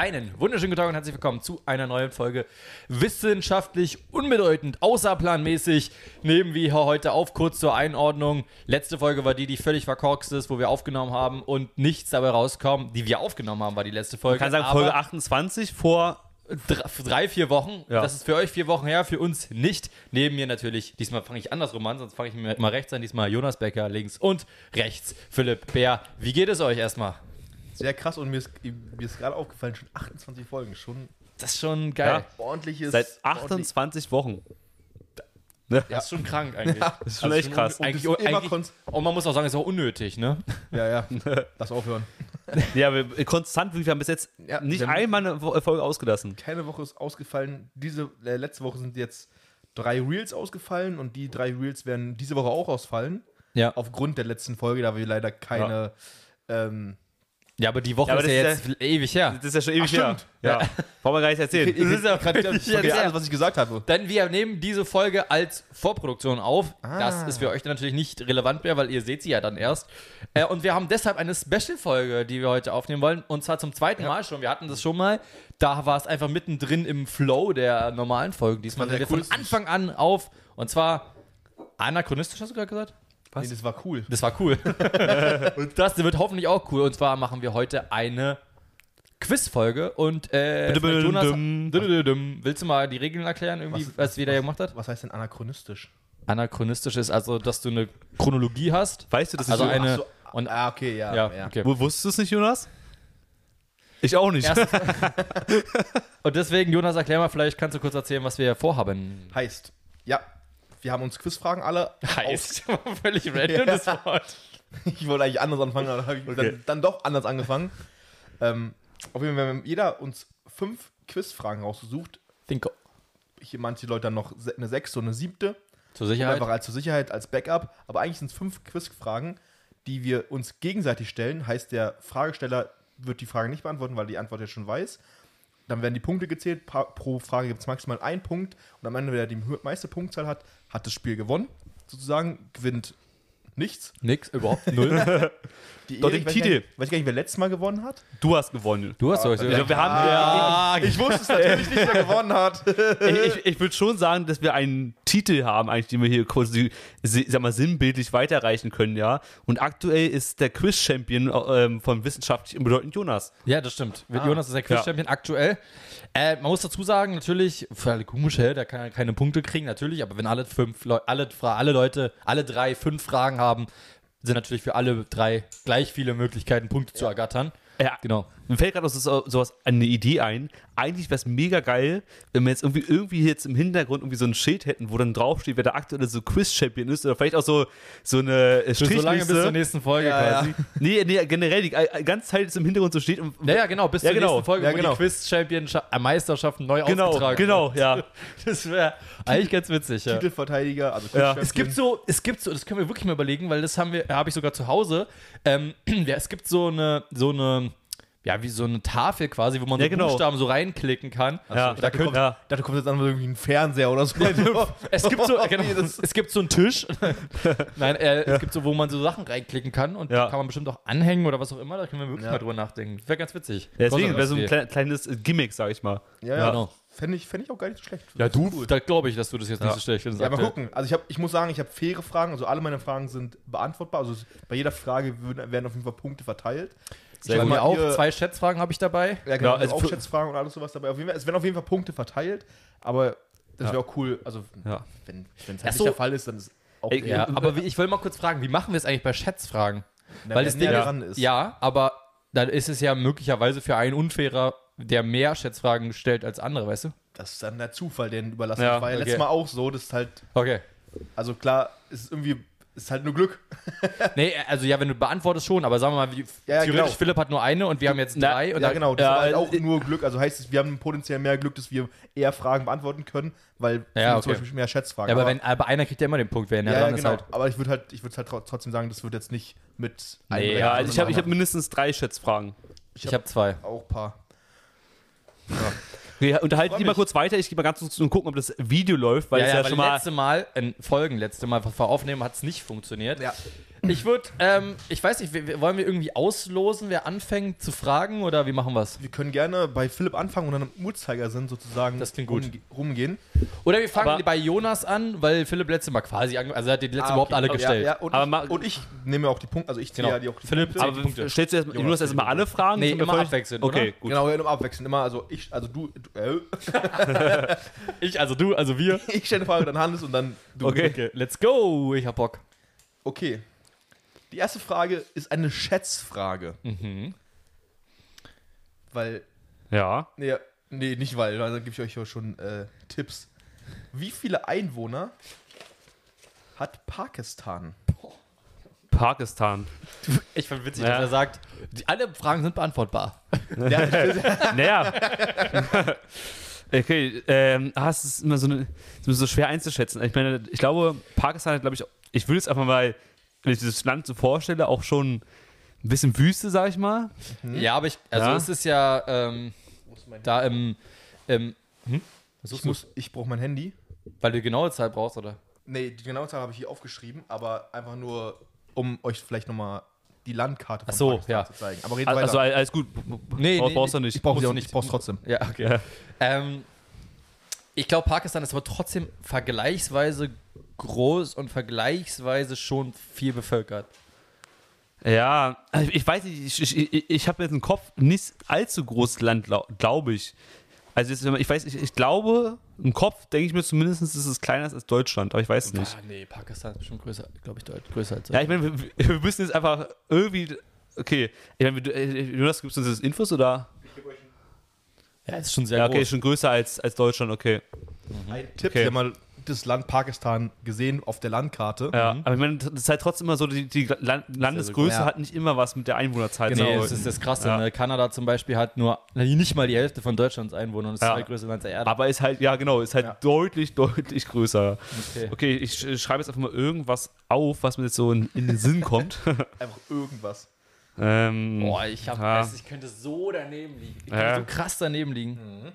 Einen wunderschönen guten Tag und herzlich willkommen zu einer neuen Folge Wissenschaftlich unbedeutend, außerplanmäßig. Nehmen wir heute auf, kurz zur Einordnung. Letzte Folge war die, die völlig verkorkst ist, wo wir aufgenommen haben und nichts dabei rauskam. Die wir aufgenommen haben, war die letzte Folge. Ich kann sagen, Aber Folge 28 vor. drei, vier Wochen. Ja. Das ist für euch vier Wochen her, für uns nicht. Neben mir natürlich, diesmal fange ich andersrum an, sonst fange ich mir immer rechts an. Diesmal Jonas Becker links und rechts Philipp Bär. Wie geht es euch erstmal? Sehr krass und mir ist, mir ist gerade aufgefallen, schon 28 Folgen, schon Das ist schon geil. ordentliches. Seit ordentlich- 28 Wochen. Das ist schon krank eigentlich. Das ist schon echt krass. Und eigentlich, eigentlich, und man muss auch sagen, es ist auch unnötig, ne? Ja, ja, lass aufhören. Ja, wir, konstant, wir haben bis jetzt Ja, nicht einmal eine Folge ausgelassen. Keine Woche ist ausgefallen. Diese äh, letzte Woche sind jetzt drei Reels ausgefallen und die drei Reels werden diese Woche auch ausfallen. Ja. Aufgrund der letzten Folge, da wir leider keine. Ähm, Ja, aber die Woche Ja, aber ist ja jetzt ist ewig her. Das ist ja schon ewig Ach, her. stimmt. Ja. Brauchen wir gar nicht erzählen. Das ist ja vergesse erzählt. alles, was ich gesagt habe. Denn wir nehmen diese Folge als Vorproduktion auf. Ah. Das ist für euch dann natürlich nicht relevant mehr, weil ihr seht sie ja dann erst. Äh, und wir haben deshalb eine Special-Folge, die wir heute aufnehmen wollen. Und zwar zum zweiten Mal schon. Wir hatten das schon mal. Da war es einfach mittendrin im Flow der normalen Folgen. Diesmal sind wir sehr von cool. Anfang an auf. Und zwar anachronistisch, hast du gerade gesagt? Nee, das war cool. Das war cool. und das wird hoffentlich auch cool. Und zwar machen wir heute eine Quizfolge. Und äh, Jonas, willst du mal die Regeln erklären, irgendwie, was, Was- jeder hier gemacht hat? Was heißt denn anachronistisch? Anachronistisch ist also, dass du eine Chronologie hast. Weißt du, das Also ist eine- Ach so, und- ah, okay, ja. Ja, ja. okay. Wo, Wusstest du es nicht, Jonas? Ich auch nicht. Und deswegen, Jonas, erklär mal, vielleicht kannst du kurz erzählen, was wir vorhaben. Heißt, ja, wir haben uns Quizfragen alle. Heißt, völlig random das Wort. Ich wollte eigentlich anders anfangen, aber habe ich Okay. dann, dann doch anders angefangen. Ähm, auf jeden Fall, haben jeder uns fünf Quizfragen rausgesucht. Thinko. Hier manche Leute dann noch eine sechste und eine siebte. Zur Sicherheit. Einfach als zur Sicherheit, als Backup. Aber eigentlich sind es fünf Quizfragen, die wir uns gegenseitig stellen. Heißt, der Fragesteller wird die Frage nicht beantworten, weil die Antwort ja schon weiß. Dann werden die Punkte gezählt. Pro Frage gibt es maximal einen Punkt. Und am Ende, wer die meiste Punktzahl hat, hat das Spiel gewonnen. Sozusagen gewinnt nichts. Nix, überhaupt null. Die Doch, den ich weiß Titel. Gar nicht, weiß ich gar nicht, wer letztes Mal gewonnen hat. Du hast gewonnen. Du hast euch. Ja, wir haben, ja, Ich wusste es natürlich nicht, wer gewonnen hat. ich ich, ich würde schon sagen, dass wir einen Titel haben, eigentlich, den wir hier kurz, sag mal, sinnbildlich weiterreichen können, ja. Und aktuell ist der Quiz-Champion ähm, von wissenschaftlich unbedeutend Jonas. Ja, das stimmt. Ah. Jonas ist der Quiz-Champion aktuell. Äh, man muss dazu sagen, natürlich, für alle komisch, hä, der kann ja keine Punkte kriegen, natürlich, aber wenn alle fünf Leu alle, alle Leute, alle drei fünf Fragen haben, sind natürlich für alle drei gleich viele Möglichkeiten, Punkte zu ergattern. Ja, Genau. Mir fällt gerade so, sowas eine Idee ein. Eigentlich wäre es mega geil, wenn wir jetzt irgendwie, irgendwie jetzt im Hintergrund irgendwie so ein Schild hätten, wo dann draufsteht, wer der aktuelle so Quiz-Champion ist. Oder vielleicht auch so, so eine äh, So lange bis zur Strichliste. nächsten Folge Ja, ja. quasi. nee, nee, generell, die äh, ganze Zeit ist im Hintergrund so steht. Und, Ja, ja, genau, bis Ja, zur genau. nächsten Folge, Ja, wo genau. die Quiz-Champion-Meisterschaften neu genau, ausgetragen genau, ja. wird. Das wäre eigentlich ganz witzig, ja. Titelverteidiger, also Ja. Es gibt so, es gibt so, das können wir wirklich mal überlegen, weil das haben wir, habe ich sogar zu Hause. Ähm, ja, es gibt so eine, so eine, ja, wie so eine Tafel quasi, wo man Ja, so genau. Buchstaben so reinklicken kann. Ja, da kommt, ja. Ich dachte, du kommst jetzt an mit irgendwie ein Fernseher oder so. es gibt so, genau, es gibt so einen Tisch. Nein, äh, es gibt so, wo man so Sachen reinklicken kann und Ja. da kann man bestimmt auch anhängen oder was auch immer. Da können wir wirklich Ja. mal drüber nachdenken. Wäre ganz witzig. Ja, Deswegen wäre so ein kleines Gimmick, sag ich mal. Ja, ja. Genau. Fände ich, fänd ich auch gar nicht so schlecht. Ja, du, Cool. da glaube ich, dass du das jetzt nicht Ja. so schlecht findest. Ja, mal gucken. Also ich, hab, ich muss sagen, ich habe faire Fragen. Also alle meine Fragen sind beantwortbar. Also es- bei jeder Frage würden- werden auf jeden Fall Punkte verteilt. Sehr Ich gut. mal, auch ihr- zwei Schätzfragen habe ich dabei. Ja, genau. Ja, also auch Schätzfragen und alles sowas dabei. Auf jeden Fall, es werden auf jeden Fall Punkte verteilt. Aber das Ja. wäre auch cool. Also Ja. wenn es halt nicht so. der Fall ist, dann ist auch Ey, Ja, aber wie, ich will mal kurz fragen, wie machen wir es eigentlich bei Schätzfragen? Na, Weil das Ding dran ist. ja, aber dann ist es ja möglicherweise für einen unfairer, der mehr Schätzfragen stellt als andere, weißt du? Das ist dann der Zufall, den überlassen. Ja, das war ja okay. letztes Mal auch so. Das ist halt, Okay. also klar, es ist irgendwie, es ist halt nur Glück. Nee, also ja, wenn du beantwortest schon, aber sagen wir mal, wie, Ja, ja, theoretisch genau. Philipp hat nur eine und wir haben jetzt Na, drei. Und ja, dann- genau. Das ja, ist halt auch äh, nur Glück. Also heißt es, wir haben potenziell mehr Glück, dass wir eher Fragen beantworten können, weil Ja, wir zum okay. Beispiel mehr Schätzfragen Ja, aber, wenn, aber einer kriegt ja immer den Punkt, wer näher ja, ja, genau. ist halt. Aber ich würde halt, ich würde halt tro- trotzdem sagen, das wird jetzt nicht mit Nee, ja, sondern ich habe ich hab mindestens drei Schätzfragen. Ich habe zwei. auch ein paar. Okay, unterhalten Freu die mal kurz weiter. Ich gehe mal ganz kurz und gucken, ob das Video läuft, weil ja, es ja, ja, weil schon mal. letzte Mal, in Folgen, letzte Mal, was wir aufnehmen, hat es nicht funktioniert. Ja. Ich würde, ähm, ich weiß nicht, wir- wir- wollen wir irgendwie auslosen, wer anfängt zu fragen oder wie machen wir es? Wir können gerne bei Philipp anfangen und dann im Uhrzeigersinn sozusagen Das klingt gut. rumge- rumgehen. Oder wir fangen Aber- bei Jonas an, weil Philipp letzte Mal quasi, ange also er hat die letzte Ah, überhaupt okay. alle Ja, gestellt. Ja, und, Aber ich, und ich nehme auch die Punkte, also ich zähle Genau. ja die auch die Philipp Punkte. Aber die Punkte. stellst du jetzt, Jonas, Jonas erstmal alle Fragen? Nee, immer abwechselnd, Okay, gut. Genau, immer abwechselnd. Immer, also ich, also du, du äh, Ich, also du, also wir. ich stelle eine Frage, dann Hannes und dann du. Okay. Okay, let's go. Ich hab Bock. Okay. Die erste Frage ist eine Schätzfrage. Mhm. Weil, Ja. nee, nee, nicht weil, da gebe ich euch ja schon äh, Tipps. Wie viele Einwohner hat Pakistan? Pakistan. Ich fand witzig, Ja. dass er sagt, die, alle Fragen sind beantwortbar. Ja, Naja. okay, ähm, ah, es ist immer so, eine, es ist so schwer einzuschätzen. Ich meine, ich glaube, Pakistan hat, glaube ich, ich würde es einfach mal, wenn ich dieses Land so vorstelle, auch schon ein bisschen Wüste, sag ich mal. Ja, aber ich, also Ja. es ist ja ähm, da im, im hm? Ich, muss, ich brauche mein Handy. Weil du die genaue Zahl brauchst, oder? Nee, die genaue Zahl habe ich hier aufgeschrieben, aber einfach nur, um euch vielleicht nochmal die Landkarte von Ach so, Pakistan ja. zu zeigen. Aber red Also, also weiter. alles gut. Nee, Brauch- nee, brauchst du nicht. ich brauche musst sie du auch nicht, ich brauche trotzdem. Ja, okay. Ja. Ähm, ich glaube, Pakistan ist aber trotzdem vergleichsweise groß und vergleichsweise schon viel bevölkert. Ja, ich weiß nicht, ich, ich, ich, habe jetzt im Kopf nicht allzu großes Land, glaube ich. Also jetzt, ich weiß, ich, ich glaube, im Kopf denke ich mir zumindest, ist es kleiner als Deutschland, aber ich weiß es nicht. Ah, nee, Pakistan ist schon größer, glaube ich, größer als Ja, ich meine, wir, wir müssen jetzt einfach irgendwie, okay, ich meine, äh, Jonas, gibst du uns das Infos oder? Ja, ist schon sehr Ja, okay, groß. schon größer als, als Deutschland, okay. Ein Tipp, Okay. wir haben mal das Land Pakistan gesehen auf der Landkarte. Ja, aber ich meine, das ist halt trotzdem immer so, die, die Land, Landesgröße Ja. hat nicht immer was mit der Einwohnerzahl Genau, zu das tun. ist das Krasse. Ja. Ne? Kanada zum Beispiel hat nur nicht mal die Hälfte von Deutschlands Einwohner und ist Ja. das größte Land der Erde. Aber ist halt, ja genau, ist halt Ja. deutlich, deutlich größer. Okay. Okay, ich sch- schreibe jetzt einfach mal irgendwas auf, was mir jetzt so in, in den Sinn kommt. Einfach irgendwas. Ähm, Boah, ich, hab, Ja. ich könnte so daneben liegen. Ich Ja. könnte so krass daneben liegen.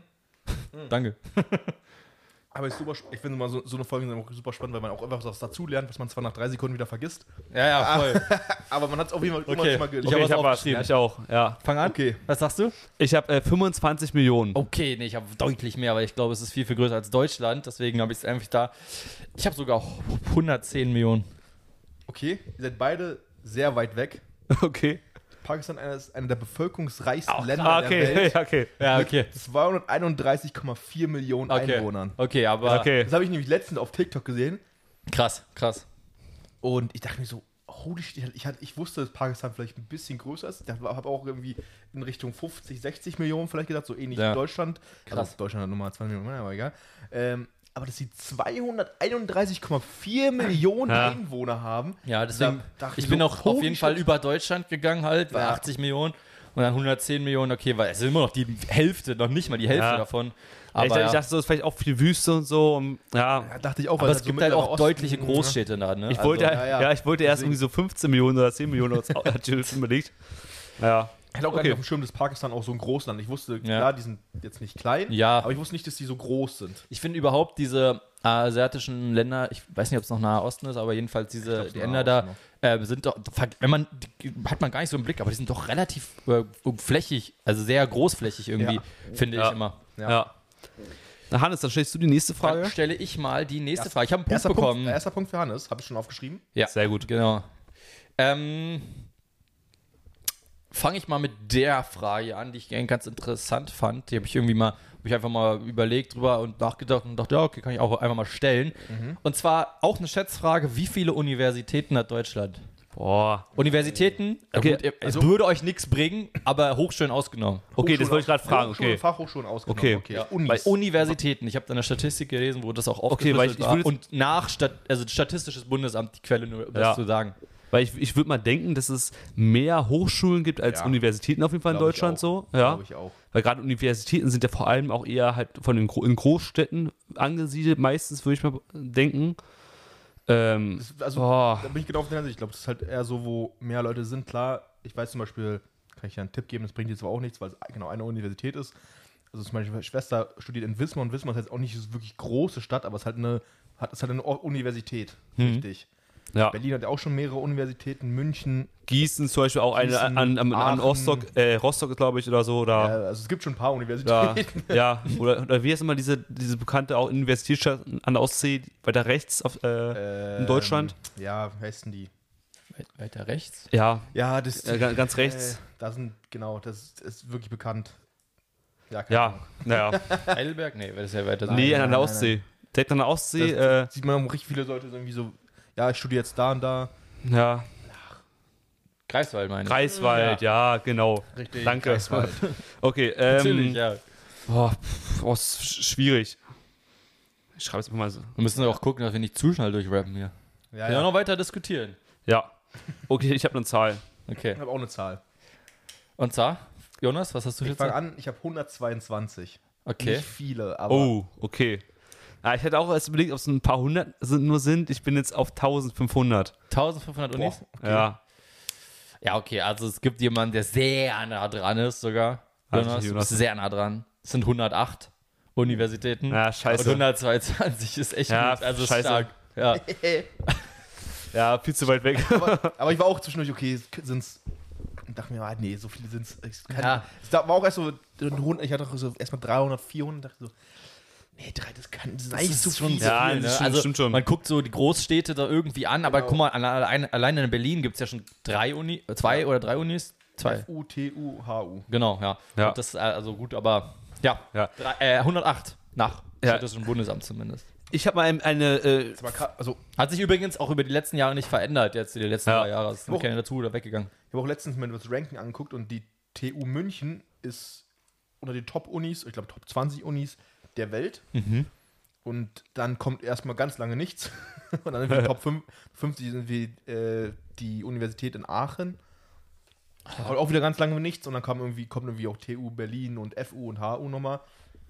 Danke. Aber ist super, ich finde mal so, so eine Folge sind auch super spannend, weil man auch einfach was dazulernt, was man zwar nach drei Sekunden wieder vergisst. Ja, ja, voll. Aber man hat es auf jeden Fall immer Okay. schon mal ge- Ich okay, hab ich was habe was. Ich auch, ja. Fang an. Okay. Was sagst du? Ich habe äh, 25 Millionen. Okay, nee, ich habe deutlich mehr, weil ich glaube, es ist viel, viel größer als Deutschland. Deswegen habe ich es einfach da. Ich habe sogar 110 Millionen. Okay, ihr seid beide sehr weit weg. Okay. Pakistan ist einer der bevölkerungsreichsten Länder Ah, der okay, Welt. okay. Ja, okay. 231,4 Millionen Okay. Einwohnern. Okay, aber Okay. Das habe ich nämlich letztens auf TikTok gesehen krass, krass. und ich dachte mir so, holy shit, ich, hatte, ich wusste, dass Pakistan vielleicht ein bisschen größer ist. Ich habe auch irgendwie in Richtung 50, 60 Millionen vielleicht gedacht, so ähnlich Ja. wie Deutschland. Krass. Also Deutschland hat Nummer 2 Millionen, aber egal. Ähm, aber dass sie 231,4 Millionen Ja. Einwohner haben. Ja, deswegen, Da dachte ich ich bin so, auch auf jeden Fall über Deutschland gegangen halt, bei Ja. 80 Millionen und dann 110 Millionen, okay, weil es ist immer noch die Hälfte, noch nicht mal die Hälfte Ja. davon. Aber, ich, dachte- ja. ich dachte, so ist vielleicht auch viel Wüste und so. Und, ja, Ja, dachte ich auch. aber weil es so gibt halt auch Osten- deutliche Großstädte da, ne? ich wollte, also, ja, ja, ich wollte erst irgendwie so 15 Millionen oder 10 Millionen als hat Jill überlegt. Ja. Ich hatte auch gar Okay. nicht auf dem Schirm, dass Pakistan auch so ein Großland. Ich wusste, Ja. klar, die sind jetzt nicht klein, Ja. aber ich wusste nicht, dass die so groß sind. Ich finde überhaupt diese asiatischen Länder, ich weiß nicht, ob es noch Nahe Osten ist, aber jedenfalls diese glaub, die Länder da äh, sind doch, wenn man, die hat man gar nicht so im Blick, aber die sind doch relativ äh, flächig, also sehr großflächig irgendwie, Ja. finde Ja. ich immer. Ja. ja. Na, Hannes, dann stellst du die nächste Dann Frage. stelle ich mal die nächste Erst- Frage. Ich habe einen Punkt Erster bekommen. Punkt, erster Punkt für Hannes, habe ich schon aufgeschrieben. Ja, Sehr gut. Genau. Ähm, Fange ich mal mit der Frage an, die ich ganz interessant fand. Die habe ich irgendwie mal, habe ich einfach mal überlegt drüber und nachgedacht und dachte, ja, okay, kann ich auch einfach mal stellen. Und zwar auch eine Schätzfrage: Wie viele Universitäten hat Deutschland? Boah. Universitäten, Okay, gut, es also- würde euch nichts bringen, aber Hochschulen ausgenommen. Okay, das Hochschulen wollte ich gerade fragen. Hochschulen Okay. Fachhochschulen ausgenommen. Okay. okay. Ja, Unis. Bei Universitäten, ich habe da eine Statistik gelesen, wo das auch Okay, weil ich- aufgeschlüsselt ich war. Und nach Stat also Statistisches Bundesamt, die Quelle nur, um das Ja. zu sagen. Weil ich, ich würde mal denken, dass es mehr Hochschulen gibt als Ja. Universitäten auf jeden Fall in Glaub ich Deutschland so. Ja. Glaube ich auch. Weil gerade Universitäten sind ja vor allem auch eher halt von den in Großstädten angesiedelt, meistens würde ich mal denken. Ähm, Das, also, boah. da bin ich genau auf der Seite. Ich glaube, das ist halt eher so, wo mehr Leute sind. Klar, ich weiß zum Beispiel, kann ich ja einen Tipp geben, das bringt jetzt aber auch nichts, weil es genau eine Universität ist. Also zum Beispiel, meine Schwester studiert in Wismar und Wismar ist jetzt auch nicht so wirklich große Stadt, aber es ist halt eine, hat, ist halt eine Universität. Mhm. Richtig. Ja. Berlin hat ja auch schon mehrere Universitäten, München. Gießen zum Beispiel auch eine Gießen, an, an, an Aachen. Rostock, äh, Rostock glaube ich, oder so. Ja, Oder, also es gibt schon ein paar ja, Universitäten. ja. Oder, oder wie heißt immer diese, diese bekannte auch Universitätsstadt an der Ostsee, weiter rechts auf, äh, in Deutschland? Ähm, Ja, wie heißen die? Weit- Weiter rechts. Ja, Ja, das äh, ga- ganz rechts. Äh, da sind, genau, das ist, wirklich bekannt. Ja, keine Ja, naja. Heidelberg? Nee, das ist ja weiter. nee, nein, an der nein, Ostsee. Direkt an der Ostsee, Das äh, sieht man auch richtig viele Leute irgendwie so, ja, ich studiere jetzt da und da. ja, Greifswald meine ich. Kreiswald, ja, genau. Richtig. Danke. Greifswald. Okay, ähm, Natürlich, ja. boah, boah, schwierig. Ich schreibe es einfach mal so. Wir müssen auch gucken, dass wir nicht zu schnell durchrappen hier. Ja, Ja, ja. noch weiter diskutieren. Ja. Okay, ich habe eine Zahl. Okay. Ich habe auch eine Zahl. Und zwar, Jonas, was hast du Ich jetzt? fange an, ich habe 122. Okay. Nicht viele, aber Oh, okay. Ja, ich hätte auch erst überlegt, ob es ein paar hundert sind, nur sind. Ich bin jetzt auf 1500. 1500 Boah, Unis? okay. Ja. Ja, okay, also es gibt jemanden, der sehr nah dran ist sogar. Also Jonas, du Jonas. bist sehr nah dran. Es sind 108 Universitäten. Ja, Und scheiße. 122 ist echt Ja, gut. Also scheiße. stark. Ja. Ja, viel zu weit weg. aber, aber ich war auch zwischendurch, okay, sind es. dachte mir, ah, nee, so viele sind es. Ja. Es war auch erst so, ich hatte auch so erstmal 300, 400, dachte so, nee, drei, das kann, das ist eigentlich zu viel. Ja, viel, das ne? stimmt- also stimmt schon. man guckt so die Großstädte da irgendwie an, aber Genau. guck mal, allein, allein in Berlin gibt es ja schon drei Uni, äh, zwei oder drei Unis? Zwei. U, T, U, H, U. Genau, ja. Ja. Und das ist also gut, aber ja. Ja. Drei, äh, 108 nach Ja. Städtischen Bundesamt zumindest. Ich habe mal ein- eine, äh, Das also, Hat sich übrigens auch über die letzten Jahre nicht verändert, jetzt die letzten Ja. drei Jahre. Es sind keine dazu oder weggegangen. ich habe auch letztens mir das Ranking angeguckt und die TU München ist unter den Top-Unis, ich glaube Top 20 Unis der Welt. Mhm. Und dann kommt erstmal ganz lange nichts. Und dann sind wir Top 5, 50 sind wir äh, die Universität in Aachen. Und auch wieder ganz lange nichts. Und dann kam irgendwie, kommt irgendwie auch TU Berlin und FU und HU nochmal.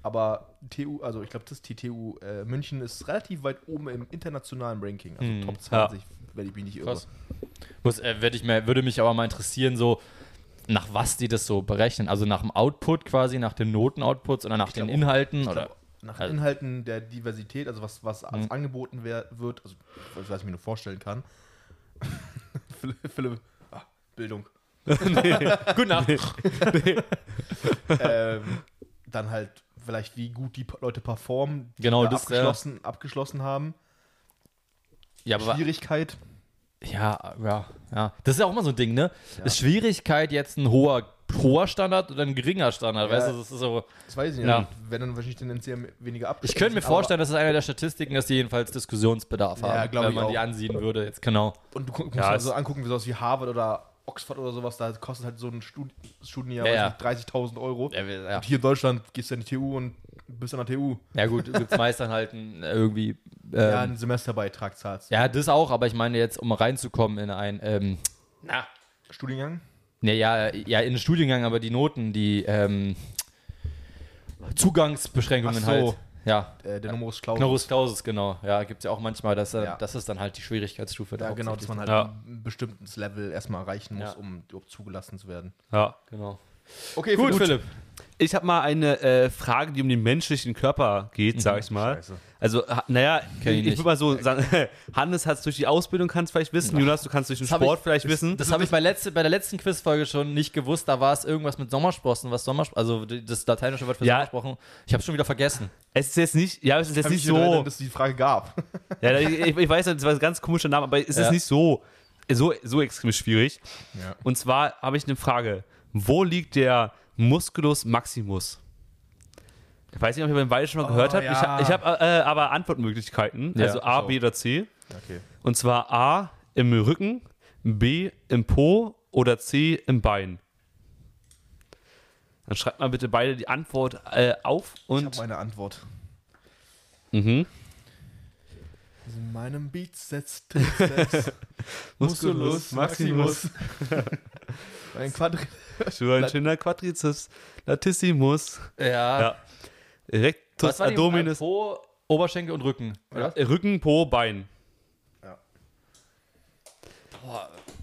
Aber TU, also ich glaube, das die TU äh, München ist relativ weit oben im internationalen Ranking. Also Mhm. Top 20, wenn ich mich nicht irre. Äh, ich würde mich aber mal interessieren, so nach was die das so berechnen. Also nach dem Output quasi, nach den Noten-Outputs oder nach den glaub auch- Inhalten Ich oder. glaub, nach also- Inhalten der Diversität, also was, was als Mhm. angeboten wer, wird, also was, was ich mir nur vorstellen kann. Philipp, Philipp ah, Bildung. Gute Nacht. ähm, dann halt vielleicht, wie gut die Leute performen, die Genau, da das, äh, abgeschlossen, abgeschlossen haben. Ja, aber Schwierigkeit. Ja, ja, ja. Das ist ja auch immer so ein Ding, ne? Ja. Ist Schwierigkeit jetzt ein hoher, hoher Standard oder ein geringer Standard? Ja. Weißt du, das ist so. Das weiß ich nicht. Ja. Wenn dann wahrscheinlich tendenziell weniger Ich abgeschlossen. könnte mir vorstellen, das ist eine der Statistiken, dass die jedenfalls Diskussionsbedarf Ja, haben, wenn ich man die auch. ansehen würde. Jetzt genau. Und du musst Ja, ja, es- so angucken, wie sowas wie Harvard oder Oxford oder sowas, da kostet halt so ein Stud Studienjahr Ja, weiß ja. nicht, 30.000 Euro. Ja, ja. Und hier in Deutschland gehst du an die TU und bist an der TU. ja gut, gibt es meist dann halt ein, äh, irgendwie. Ähm, ja, einen Semesterbeitrag zahlst. ja, das auch, aber ich meine jetzt, um reinzukommen in ein. Ähm, na. Studiengang? Ne, ja, ja, in den Studiengang, aber die Noten, die ähm, Zugangsbeschränkungen Ach so. halt. Ja, Äh, der Numerus Clausus. Knorus Clausus, genau. Ja, gibt es ja auch manchmal, dass, Ja. das ist dann halt die Schwierigkeitsstufe. Ja, da genau, dass man halt Ja. ein bestimmtes Level erstmal erreichen muss, Ja. um überhaupt zugelassen zu werden. ja. Genau. Okay, Gut, Philipp. Ich habe mal eine äh, Frage, die um den menschlichen Körper geht, sag ich mal. Scheiße. Also, ha- naja, Kenn ich ich, würde mal so sagen, Hannes hat es durch die Ausbildung, kannst vielleicht wissen. Jonas, du kannst durch den Das Sport ich- vielleicht wissen. Das habe ich bei, letzte, bei der letzten Quizfolge schon nicht gewusst. Da war es irgendwas mit Sommersprossen, was Sommersprossen, also das lateinische Wort für Ja. Sommersprochen. Ich habe schon wieder vergessen. Es ist jetzt nicht, ja, es ist jetzt nicht nicht erinnern, so. dass es die Frage gab. Ja, ich, ich weiß, das war ein ganz komischer Name, aber es Ja. ist nicht so, so, so extrem schwierig. Ja. Und zwar habe ich eine Frage. Wo liegt der Musculus maximus? Ich weiß nicht, ob ihr beim beide schon mal Oh, gehört habt. Ich, ja. ha- ich habe äh, aber Antwortmöglichkeiten. Ja, also A, so. B oder C. Okay. Und zwar A im Rücken, B im Po oder C im Bein. Dann schreibt mal bitte beide die Antwort äh, auf Ich habe und. meine Antwort. Mhm. In meinem Bizeps, Trizeps, Musculus Maximus. mein Quadri So ein schöner Quadriceps latissimus. Ja. Ja. Rectus Was war die abdominis. Po, Oberschenkel und Rücken. Oder? Rücken, Po, Bein. Ja.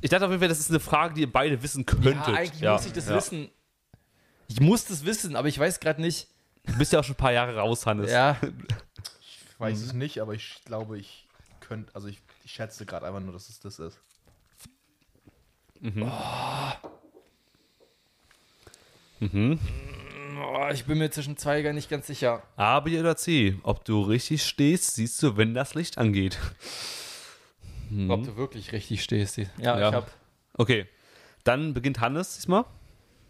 Ich dachte auf jeden Fall, das ist eine Frage, die ihr beide wissen könntet. Ja, eigentlich muss ich das ja. wissen. Ich muss das wissen, aber ich weiß gerade nicht. Du bist ja auch schon ein paar Jahre raus, Hannes. Ja. Ich weiß es nicht, aber ich glaube, ich könnte, also ich Ich schätze gerade einfach nur, dass es das ist. Oh, ich bin mir zwischen zwei gar nicht ganz sicher. A, B oder C. Ob du richtig stehst, siehst du, wenn das Licht angeht. Ob du wirklich richtig stehst. Ja, Ja. ich hab. Okay. Dann beginnt Hannes diesmal.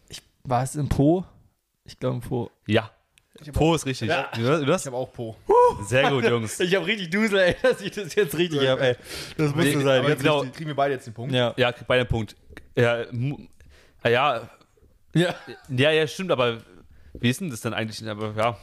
Ich, war es im Po? Ich glaube im Po. Ja. Po ist richtig. Ja. Du, du Ich habe auch Po. Sehr gut, Jungs. Ich habe richtig Dusel, ey, dass ich das jetzt richtig habe, ey. Das muss Nee, sein. jetzt genau. kriegen- kriegen wir beide jetzt den Punkt. Ja. Ja, bei dem Punkt. Ja, ah, ja, Ja. ja, ja, stimmt, aber wie ist denn das dann eigentlich? Aber ja.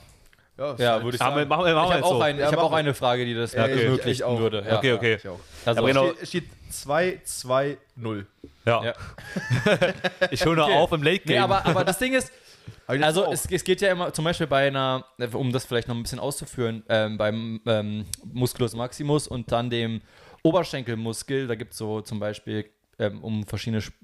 Ja, Ja, halt- würde ich Machen wir, sagen. machen wir, machen Ich habe auch, so. ein, ich Ja, hab auch eine Frage, die das Ja, ich- ich ermöglichen auch. würde. Ja. Okay, okay. Auch. Also, Aber genau- Steht, steht 2, 2, 0. Ja. Ja. Ich hole noch Okay. auf im Late Game. Nee, aber, aber das Ding ist, also es, es geht ja immer, zum Beispiel bei einer, um das vielleicht noch ein bisschen auszuführen, ähm, beim ähm, Musculus Maximus und dann dem Oberschenkelmuskel, da gibt es so zum Beispiel, ähm, um verschiedene Sp-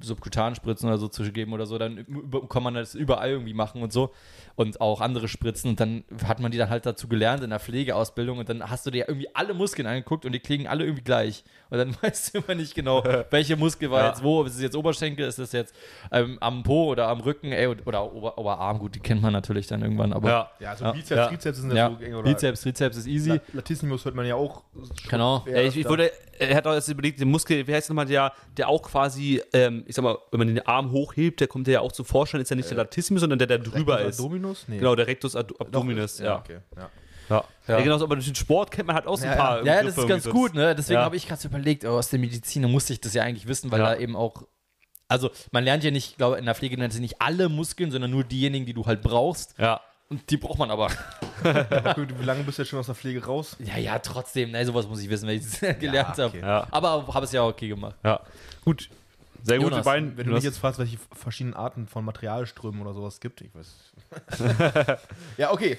Subkutanspritzen oder so zu geben oder so, dann kann man das überall irgendwie machen und so und auch andere Spritzen und dann hat man die dann halt dazu gelernt in der Pflegeausbildung und dann hast du dir irgendwie alle Muskeln angeguckt und die klingen alle irgendwie gleich und dann weißt du immer nicht genau, welche Muskel war Ja. jetzt wo, ist es jetzt Oberschenkel, ist es jetzt ähm, am Po oder am Rücken, ey, oder Ober, Oberarm, gut, die kennt man natürlich dann irgendwann, aber ja. ja, so Ja. Bizeps, Ja. Trizeps sind ja, ja, so eng. Oder Bizeps, Trizeps ist easy. La- Latissimus hört man ja auch. schon Genau. ich, ich wurde, er hat auch jetzt überlegt, den Muskel, wie heißt nochmal der, der auch quasi, ähm, ich sag mal, wenn man den Arm hochhebt, der kommt ja auch zu Vorschein, ist ja nicht der Latissimus, sondern der, der drüber Rectus ist. Abdominus? Nee. Genau, der Rectus Doch, ist- ja. Okay. ja. Ja. Ja. ja. genau, aber durch den Sport kennt man halt auch so ein Ja, paar. Ja, ja, das ist ganz irgendwie gut, ne? Deswegen habe ich gerade so überlegt, oh, aus der Medizin musste ich das ja eigentlich wissen, weil da eben auch. Also, man lernt ja nicht, ich glaube, in der Pflege lernt sie nicht alle Muskeln, sondern nur diejenigen, die du halt brauchst. sonst. Ja. Und die braucht man aber. Aber gut, Wie lange bist du jetzt schon aus der Pflege raus? Ja, ja, trotzdem. Ne, sowas muss ich wissen, wenn ich es gelernt okay. habe. Ja. Aber habe es ja okay gemacht. Ja. Gut. Sehr gut, Jonas, die beiden. Wenn du mich jetzt fragst, welche verschiedenen Arten von Materialströmen oder sowas gibt, ich weiß. ja, okay.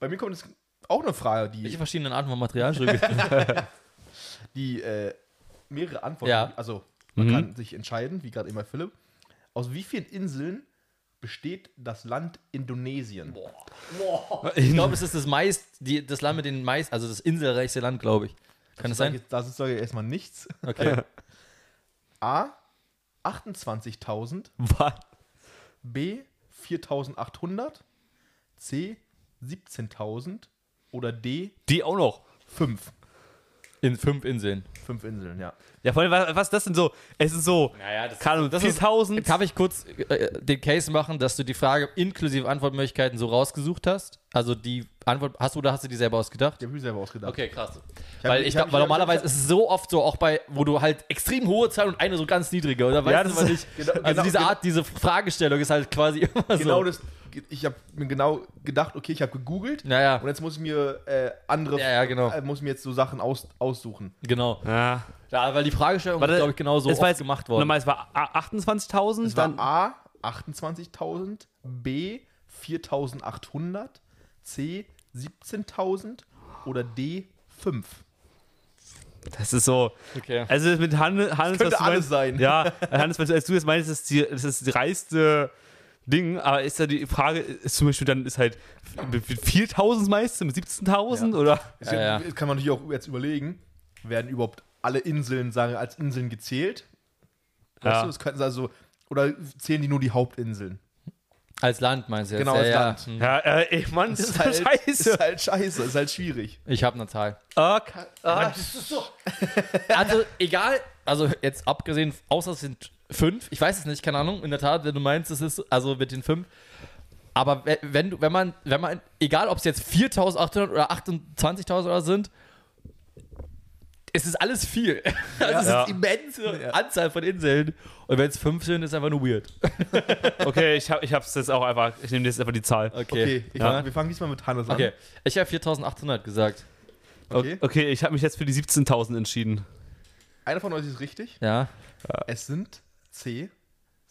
Bei mir kommt jetzt auch eine Frage, Welche die, verschiedenen Arten von Materialstücke? die äh, mehrere Antworten. Ja. Also, man Mhm. kann sich entscheiden, wie gerade immer Philipp. Aus wie vielen Inseln besteht das Land Indonesien? ich glaube, es ist das meist, die, das Land mit den meist, also das inselreichste Land, glaube ich. Kann das Sag sein? Das ist sage ich erstmal nichts. Okay. A. 28.000. Was? B. 4.800. C. 17.000. Oder D. Die auch noch. 5. In fünf Inseln. Fünf Inseln, ja. Ja, vor allem, was, was das denn so? Es ist so, Naja, das Ahnung, das ist 1000. Darf ich kurz äh, den Case machen, dass du die Frage inklusive Antwortmöglichkeiten so rausgesucht hast? Also die Antwort, hast du oder hast du die selber ausgedacht? Die habe ich selber ausgedacht. Okay, krass. hab- weil ich, ich glaub, hab- weil ich hab- normalerweise ist es so oft so, auch bei, wo du halt extrem hohe Zahlen und eine so ganz niedrige, oder weißt Ja, du das aber ist- nicht? genau- also genau- diese genau- Art, diese Fragestellung ist halt quasi immer Genau so. das. Ich habe mir genau gedacht, okay, ich habe gegoogelt. Naja, Und jetzt muss ich mir äh, andere. Ja, ja, genau. Äh, muss ich mir jetzt so Sachen aus, aussuchen. genau. Ja. Ja, weil die Fragestellung Warte, ist, glaube ich, genau so es oft war jetzt gemacht worden. Nochmal, es war A- 28.000, Es war dann A. 28.000. B. 4.800. C. 17.000. Oder D. 5. das ist so. Okay. Also mit Hannes, Hannes könnte was du alles meinst- sein. Ja, Hannes, als du jetzt meinst, das ist, die, das ist das dreiste Ding, aber ist ja die Frage, ist zum Beispiel dann ist halt mit 4.000 das meiste, mit 17.000 oder? Ist Ja, ja, ja. Kann man natürlich auch jetzt überlegen, werden überhaupt alle Inseln, sagen als Inseln gezählt? Weißt Ja. du, das könnten sie also. Oder zählen die nur die Hauptinseln? Als Land meinst du jetzt? Genau, ja, als ja. Land. Hm. Ja, äh, ey, Mann, das ist, halt scheiße. Ist halt scheiße, ist halt schwierig. Ich habe eine Zahl. Ah, ka- ah, Also, egal, also jetzt abgesehen, außer es sind fünf, ich weiß es nicht, keine Ahnung, in der Tat, wenn du meinst, es ist, also mit den fünf. Aber we- wenn du, wenn man, wenn man, egal ob es jetzt 4.800 oder 28.000 oder sind, es ist alles viel. Also es Ja. ist immense Anzahl von Inseln. Und wenn es fünf sind, ist einfach nur weird. Okay, ich, hab, ich hab's jetzt auch einfach, ich nehme jetzt einfach die Zahl. Okay. Okay, fang, wir fangen diesmal mit Hannes Okay. an. Ich habe 4.800 gesagt. Okay. Okay, ich habe mich jetzt für die 17.000 entschieden. Einer von euch ist richtig. Ja. Es sind C.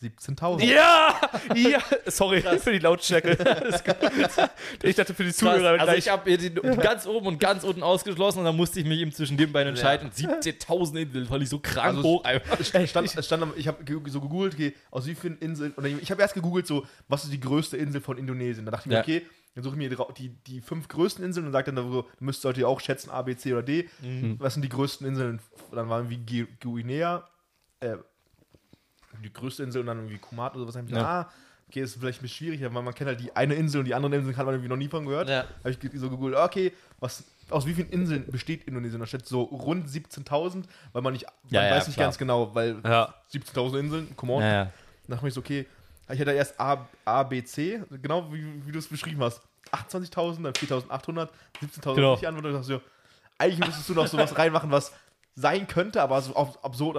17.000. Ja! Ja! Sorry für die Lautstärke. ich dachte für die Zuhörer also gleich. ich habe ganz oben und ganz unten ausgeschlossen und dann musste ich mich eben zwischen den beiden entscheiden. 17.000 Inseln fand ich so krank Also hoch einfach. Es stand, es stand, ich habe so gegoogelt, okay, aus wie vielen Inseln, oder ich habe erst gegoogelt, so, was ist die größte Insel von Indonesien? Da dachte ich mir, Ja. okay, dann suche ich mir die, die, fünf größten Inseln und sage dann so, müsst solltet ihr auch schätzen, A, B, C oder D. Mhm. Was sind die größten Inseln? Dann waren wie Gu- Guinea, äh, die größte Insel und dann irgendwie Kumat oder was. Dann hab ich Ja. gedacht, ah, okay, ist vielleicht ein bisschen schwierig, weil man kennt halt die eine Insel und die anderen Inseln hat man irgendwie noch nie von gehört. Ja. Habe ich so gegoogelt, okay, was, aus wie vielen Inseln besteht Indonesien? Da steht so rund 17.000, weil man nicht, man Ja, weiß nicht klar. ganz genau, weil Ja. 17.000 Inseln, come on. Dann dachte ich so, okay, ich hätte erst A, A B, C, genau wie, wie du es beschrieben hast. 28.000, dann 4.800, 17.000 Genau. richtig antwortet. dachte ich so, eigentlich müsstest du noch sowas reinmachen, was sein könnte, aber so ab- absurd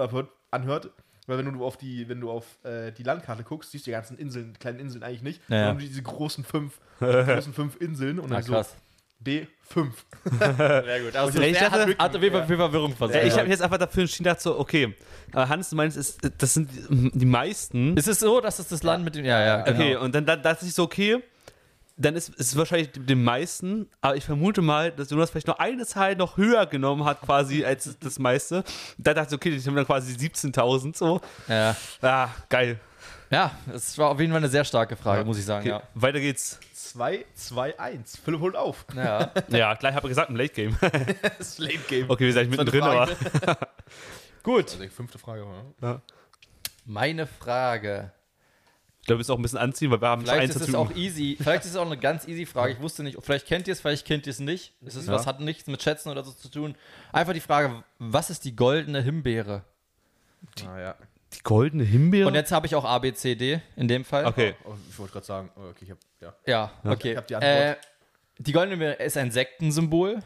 anhört. Weil wenn du auf die, wenn du auf äh, die Landkarte guckst, siehst du die ganzen Inseln, kleinen Inseln eigentlich nicht, Ja, ja. sondern diese großen fünf, großen fünf Inseln und Ah, dann so krass. D, 5. Sehr gut. Also Ich dachte- hat, hat auf jeden Fall für Verwirrung Ja, versorgt. ich habe jetzt einfach dafür entschieden, dachte so, okay, Hans, du meinst, es- das sind die, meisten. Ist es so, dass es das Land mit dem. Ja, ja, genau. Okay, und dann da- dachte ich so, okay, dann ist es wahrscheinlich den meisten, aber ich vermute mal, dass Jonas vielleicht noch eine Zahl noch höher genommen hat, quasi als das meiste. Da dachte ich, okay, ich habe dann quasi 17.000 so. Ja. Ah, geil. ja, es war auf jeden Fall eine sehr starke Frage, Ja. muss ich sagen. Okay, weiter geht's. 2, 2, 1. Philipp holt auf. Ja. ja. Ja, gleich habe ich gesagt, im Late Game. Das Late Game. Okay, wir sind mittendrin, aber. Gut. Also die fünfte Frage. oder? Meine Frage. Ich glaube, wir müssen auch ein bisschen anziehen, weil wir haben Vielleicht ist es auch easy. Vielleicht ist es auch eine ganz easy Frage. Ich wusste nicht. Vielleicht kennt ihr es, vielleicht kennt ihr es nicht. Es ist, Ja. was hat nichts mit Schätzen oder so zu tun. Einfach die Frage: Was ist die goldene Himbeere? Ah, ja. Die goldene Himbeere? Und jetzt habe ich auch A, B, C, D in dem Fall. okay. Oh, ich wollte gerade sagen, oh, okay, ich hab, ja. Ja, okay. Ich hab die Antwort. Äh, die goldene Himbeere ist ein Sektensymbol.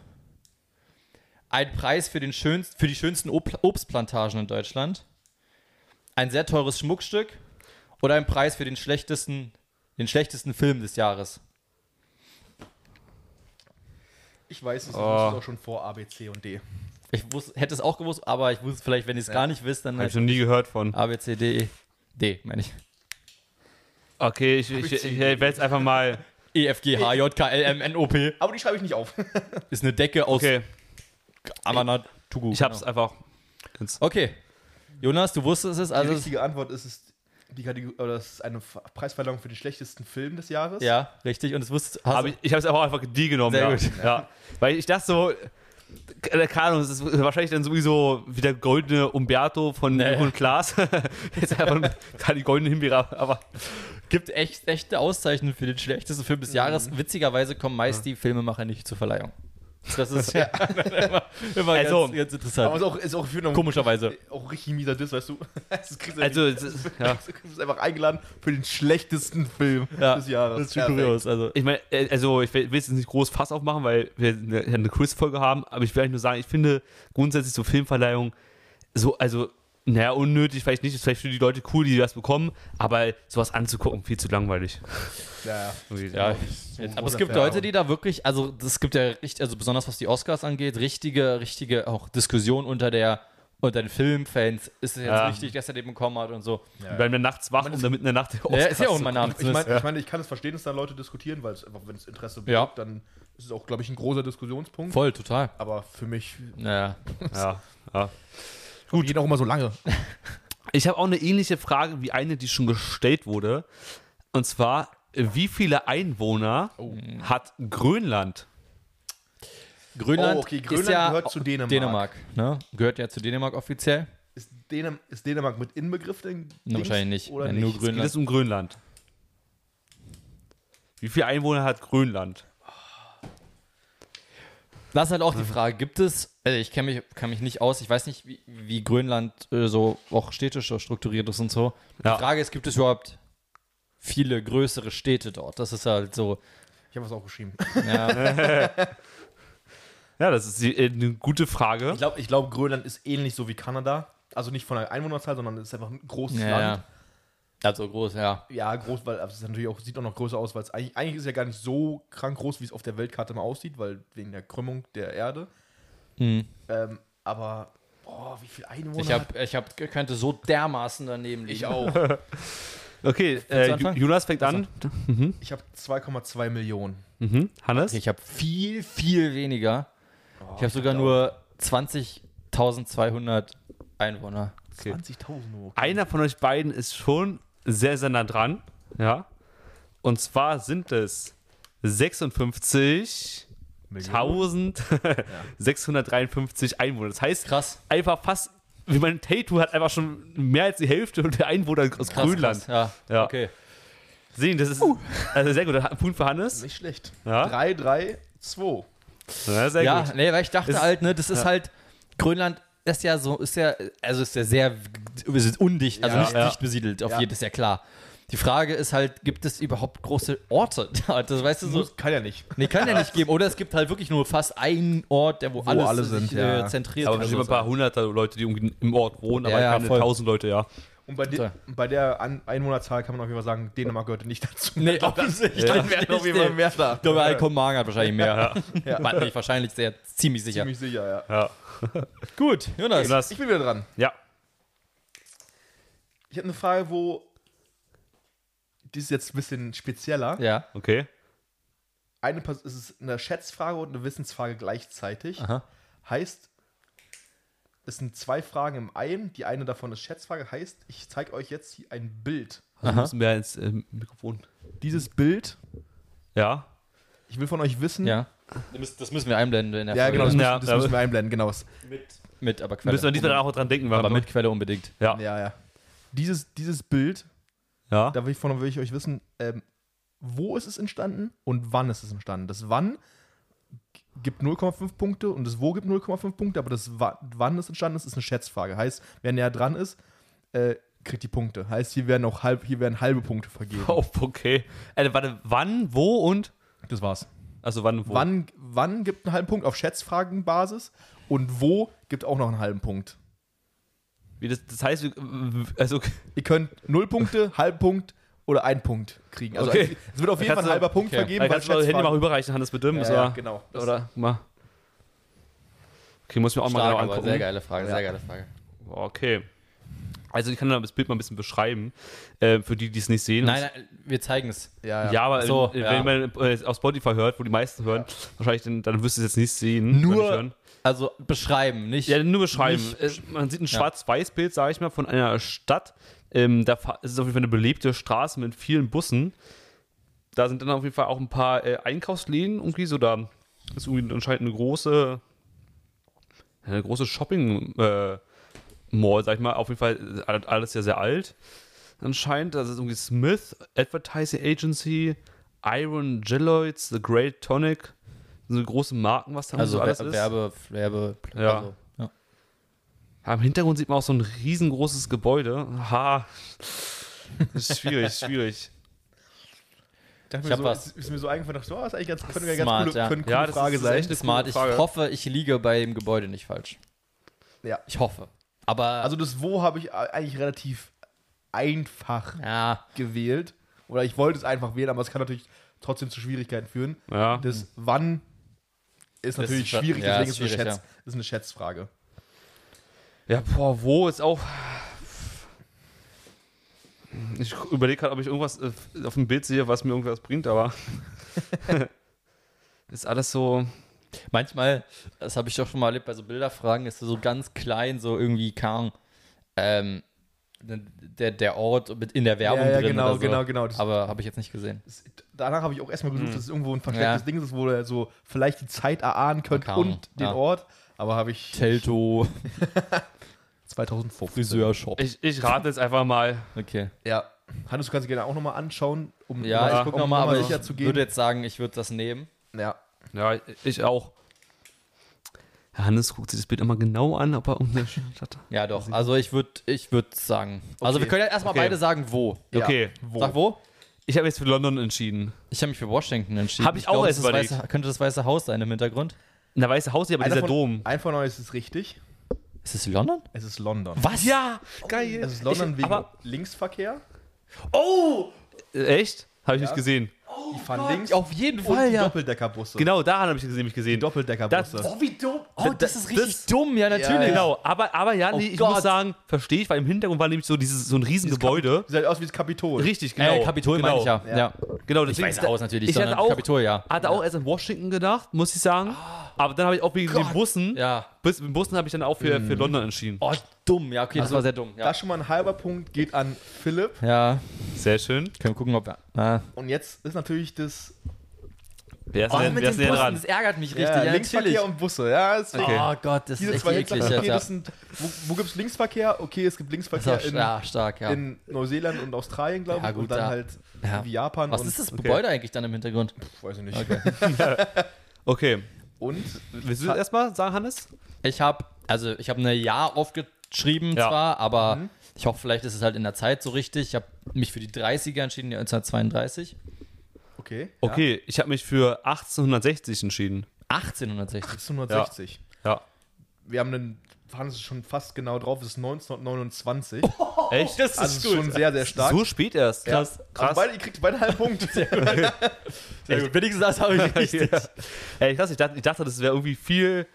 Ein Preis für, den schönst, für die schönsten Ob Obstplantagen in Deutschland. Ein sehr teures Schmuckstück. Oder ein Preis für den schlechtesten, den schlechtesten Film des Jahres. Ich weiß es, ich Oh. wusste es auch schon vor A, B, C und D. Ich wus, hätte es auch gewusst, aber ich wusste vielleicht, wenn ihr es gar nicht wisst, dann Habe ich noch nie gehört von. A, B, C, D, E. D, meine ich. Okay, ich, ich, ich, ich werde jetzt einfach mal. E, F, G, H, J, K, L, M, N, O, P. Aber die schreibe ich nicht auf. Ist eine Decke aus Okay, Amanatugu. ich hab's Genau. einfach. Okay. Jonas, du wusstest es, Die also. es- richtige Antwort ist es, die Kategorie, oder das ist eine Preisverleihung für den schlechtesten Film des Jahres. Ja, richtig. Und es wusstest hast Aber ich, ich habe es aber auch einfach die genommen. Sehr ja. gut. Ja. Weil ich dachte so, äh, keine Ahnung, es ist wahrscheinlich dann sowieso wie der goldene Umberto von Nee. Jürgen Klaas. Jetzt einfach die goldene Himbeere, aber gibt echt echte Auszeichnungen für den schlechtesten Film des Jahres. Witzigerweise kommen meist die Filmemacher nicht zur Verleihung. Das ist ja immer, immer Also, ganz, ganz Aber interessant. es ist auch, ist auch für einen, Komischerweise. auch richtig mieser Diss, weißt du. Das kriegst du also, es ist- ja. Bist einfach eingeladen für den schlechtesten Film Ja, des Jahres. Das ist schon kurios. Also, Ich meine, äh, also ich will will jetzt nicht groß Fass aufmachen, weil wir eine, eine Quiz-Folge haben, aber ich will eigentlich nur sagen, ich finde grundsätzlich so Filmverleihung so, also, naja, unnötig, vielleicht nicht, ist vielleicht für die Leute cool, die das bekommen, aber sowas anzugucken, viel zu langweilig. Ja, ja. ja, So jetzt, aber es gibt. Leute, die da wirklich, also es gibt ja richtig, also besonders was die Oscars angeht, richtige, richtige auch Diskussion unter der unter den Filmfans. Ist es jetzt Ja. richtig, dass er den bekommen hat und so. Wir werden dann nachts wach, dann mitten in der Nacht Ja, ist ja auch mein Name. Ich meine, ich, mein, ich kann es verstehen, dass da Leute diskutieren, weil es einfach, wenn es Interesse Ja. birgt, dann ist es auch, glaube ich, ein großer Diskussionspunkt. Voll, total. Aber für mich Ja. Ja, ja. Gut. geht auch immer so lange. Ich habe auch eine ähnliche Frage wie eine, die schon gestellt wurde. Und zwar, wie viele Einwohner hat Grönland? Grönland, Oh, okay, Grönland ist ja gehört zu Dänemark. Dänemark ne? Gehört ja zu Dänemark offiziell. Ist, Dänem ist Dänemark mit Inbegriff denn? Ne, wahrscheinlich nicht. Oder Ja, nicht? nur Geht Grönland. es um Grönland? Wie viele Einwohner hat Grönland? Das ist halt auch die Frage, gibt es, also ich kenn mich, kann mich nicht aus, ich weiß nicht, wie, wie Grönland äh, so auch städtisch strukturiert ist und so. Ja. Die Frage ist, gibt es überhaupt viele größere Städte dort? Das ist halt so, Ich habe es auch geschrieben. ja, Ja, das ist die, äh, eine gute Frage. Ich glaube, ich glaub, Grönland ist ähnlich so wie Kanada. Also nicht von der Einwohnerzahl, sondern es ist einfach ein großes ja, Land. Ja. Also groß, ja. Ja, groß, weil es natürlich auch, sieht auch noch größer aus, weil es eigentlich, eigentlich ist ja gar nicht so krank groß, wie es auf der Weltkarte mal aussieht, weil wegen der Krümmung der Erde. Mhm. Ähm, aber boah, wie viel Einwohner Ich, hab, ich hab, könnte so dermaßen daneben liegen. Ich auch. Okay, äh, Ju- anfangen? Jonas fängt an. Ich habe 2,2 Millionen. Mhm. Hannes? Ich habe viel, viel weniger. Oh, ich habe sogar nur 20.200 Einwohner. Okay. 20.000 nur. Einer von euch beiden ist schon sehr, sehr nah dran. Ja. Und zwar sind es 56.653 Einwohner. Das heißt, Krass. einfach fast, wie mein Tattoo hat einfach schon mehr als die Hälfte der Einwohner aus Krass, Grönland. krass. Ja. Ja. okay. Sehen, das ist also sehr gut. Ein Punkt für Hannes. Nicht schlecht. Ja. 3, 3, 2. Ja, sehr Ja, gut. nee, weil ich dachte Es- halt, ne, das ist ja. halt, Grönland ist ja so, ist ja, also ist ja sehr ist undicht, also Ja, nicht ja. dicht besiedelt, auf Ja. jeden ist ja klar. Die Frage ist halt, gibt es überhaupt große Orte? das weißt du so, Muss, kann ja nicht. nee, kann ja nicht geben. Oder es gibt halt wirklich nur fast einen Ort, der wo, alles alle sich, sind, äh, ja. zentriert. Aber bestimmt ein so. paar hunderte Leute, die irgendwie im Ort wohnen, aber Ja, ja, keine voll. tausend Leute, ja. Und bei, de bei der An Einwohnerzahl kann man auf jeden Fall sagen, Dänemark gehörte nicht dazu. Nee, offensichtlich. Dann wären auf jeden Fall mehr da. Ich glaube, Kopenhagen hat wahrscheinlich mehr. Ja. Man, nicht wahrscheinlich sehr, ziemlich sicher. Ziemlich sicher, ja. Ja. Gut, Jonas. Jonas. Ich bin wieder dran. Ja. Ich habe eine Frage, wo. Die ist jetzt ein bisschen spezieller. Ja. Okay. Eine es ist eine Schätzfrage und eine Wissensfrage gleichzeitig. Aha. Heißt, es sind zwei Fragen im einen. Die eine davon ist Schätzfrage. Heißt, ich zeige euch jetzt hier ein Bild. Also müssen wir ins äh, Mikrofon. Dieses Bild, Ja. ich will von euch wissen. Ja. Das müssen wir einblenden in der Ja, Folge. genau, das, Ja, müssen, das müssen wir einblenden, genau. Mit, mit aber Wir Quelle. müssen wir diesmal auch dran denken, weil aber mit Quelle unbedingt. Ja. Ja, ja. Dieses, dieses Bild, Ja. da will ich, von will ich euch wissen, ähm, wo ist es entstanden und wann ist es entstanden. Das Wann gibt 0,5 Punkte und das Wo gibt 0,5 Punkte, aber das Wa- Wann es entstanden ist, ist eine Schätzfrage. Heißt, wer näher dran ist, äh, kriegt die Punkte. Heißt, hier werden auch halb, hier werden halbe Punkte vergeben. Oh, okay. Äh, warte, wann, wo und? Das war's. Also wann, wo? Wann, wann gibt einen halben Punkt auf Schätzfragenbasis und wo gibt auch noch einen halben Punkt. Wie das, das heißt, wir- also Ihr könnt 0 Punkte, halben Punkt oder einen Punkt kriegen. Also Okay. es wird auf jeden Fall ein halber Punkt okay. vergeben. kannst du mal Handy mal rüberreichen, Hannes, bitte? ja, ja, genau. Das- Oder mal. Okay, muss ich mir auch mal Stark, genau aber angucken. sehr geile Frage, sehr Ja. geile Frage. Okay. Also ich kann das Bild mal ein bisschen beschreiben, äh, für die, die es nicht sehen. Nein, nein, wir zeigen es. Ja, Ja, aber So, äh, ja. wenn man äh, auf Spotify hört, wo die meisten hören, wahrscheinlich dann, dann wirst du es jetzt nicht sehen. Nur-. Also beschreiben, nicht. Ja, nur beschreiben. Nicht- Äh, man sieht ein Ja. Schwarz-Weiß-Bild, sage ich mal, von einer Stadt. Ähm, da ist es auf jeden Fall eine belebte Straße mit vielen Bussen. Da sind dann auf jeden Fall auch ein paar äh, Einkaufsläden irgendwie so. Da ist irgendwie anscheinend eine große, eine große Shopping-Mall, sag ich mal. Auf jeden Fall äh, alles sehr, sehr alt. Anscheinend, das ist irgendwie Smith Advertising Agency, Iron Jelloids, The Great Tonic. So große Marken, was da also so alles Werbe, ist. Werbe, Werbe, Ja. Also, ja. Ja, Im Hintergrund sieht man auch so ein riesengroßes Gebäude. Ha. Das ist schwierig, schwierig. Ich, dachte Ich so, was. Ist, ist mir so eingefallen, dachte, so, oh, ist eigentlich ganz, könnte eine ganz Smart, coole, ja. könnte eine Ja, coole das Frage ist sein. echt eine Smart. Ich Frage. hoffe, ich liege bei dem Gebäude nicht falsch. Ja. Ich hoffe. Aber Also das Wo habe ich eigentlich relativ einfach ja, gewählt. Oder ich wollte es einfach wählen, aber es kann natürlich trotzdem zu Schwierigkeiten führen. Ja. Das Wann ist natürlich ist schwierig, ja, deswegen ist ist es eine, schwierig, Schätz, ist eine Schätzfrage. Ja, boah, wo ist auch. Ich überlege gerade, ob ich irgendwas äh, auf dem Bild sehe, was mir irgendwas bringt, aber. ist alles so. manchmal, das habe ich doch schon mal erlebt bei so Bilderfragen, ist so ganz klein, so irgendwie kam ähm, der, der Ort mit in der Werbung Ja, ja, drin genau, oder so. genau, genau. Das- Aber habe ich jetzt nicht gesehen. Das, danach habe ich auch erstmal gesucht, Hm. dass es irgendwo ein verstecktes Ja. Ding ist, wo er so vielleicht die Zeit erahnen könnte und den ja. Ort. Aber habe ich Telto, 2015. Friseurshop. Ich, ich rate jetzt einfach mal. Okay. Ja. Hannes, du kannst dir gerne auch nochmal anschauen, um Ja, nochmal- ich gucke um nochmal, aber ich sicher zu gehen. würde jetzt sagen, ich würde das nehmen. ja. Ja, ich auch. Herr Hannes guckt sich das Bild immer genau an, ob er irgendeine Stadt. Ja, doch. Also ich würde ich würd sagen. Also Okay. wir können ja erstmal Okay. beide sagen, wo. Ja. Okay. Wo? Sag wo? Ich habe jetzt für London entschieden. Ich habe mich für Washington entschieden. Hab ich auch glaube, erst das. Weiße, könnte das Weiße Haus sein im Hintergrund? Na, Weiße Haus, ja, aber Einer dieser von, Dom. Ein von euch ist es richtig. Ist es London? Es ist London. Was? Ja, geil. Es ist London ich, wegen Aber, Linksverkehr. oh! Echt? Habe ich nicht gesehen. Die fahren links auf jeden und Fall, die ja. Doppeldeckbusse. Genau, daran habe ich sie nämlich Die gesehen. Doppeldeckerbusse. Das- Oh, wie dumm. Oh, Da- das ist richtig das- dumm, ja, natürlich. Ja, Genau, aber, aber ja, Oh nee, ich Gott. muss sagen, verstehe ich, weil im Hintergrund war nämlich so dieses, so ein Riesengebäude. Sieht halt aus wie das Kapitol. Richtig, genau. Äh, Kapitol genau. meine ich ja. Ja. ja. Genau, Ich deswegen, weiß aus natürlich, ich hatte auch, Kapitol, ja. hatte auch erst an Washington gedacht, muss ich sagen. Aber dann habe ich auch wegen den Bussen, Ja. bis, mit den Bussen habe ich dann auch für, für London entschieden. Oh, dumm. Ja, okay, das war sehr dumm. Ja. Das schon mal ein halber Punkt geht an Philipp. ja. Sehr schön. Können wir gucken, ob wir. Ah. Und jetzt ist natürlich das Wer ist Oh, denn, mit wer den ist Bussen, dran? das ärgert mich richtig. ja, Ja, Linksverkehr natürlich. und Busse. Ja, ist Okay. Oh Gott, das Diese ist echt zwei eklig. Linksverkehr, Ja. das sind. Wo, wo gibt es Linksverkehr? Okay, es gibt Linksverkehr in, ja, stark, ja. in Neuseeland und Australien, glaube ich. Ja, gut, und dann ja. halt Ja. wie Japan. Was und, ist das okay. Gebäude eigentlich dann im Hintergrund? Weiß ich nicht. Okay. Und Willst du das erstmal sagen, Hannes? Ich habe, also ich habe eine Jahr aufgeschrieben Ja. zwar, aber Mhm. ich hoffe, vielleicht ist es halt in der Zeit so richtig. Ich habe mich für die 30er entschieden, die 1932. okay. Okay, ich habe mich für 1860 entschieden. 1860. 1860. Ja. Wir haben einen, fahren es schon fast genau drauf, es ist 1929. Echt? Das also es ist schon sehr, sehr stark. So spät erst. Ja. Krass. Also Krass. beide, ihr kriegt beide einen halben Punkt. Sehr gut. Wenigstens das habe ich richtig. ja. Ey, krass, ich dachte, ich dachte, das wäre irgendwie viel,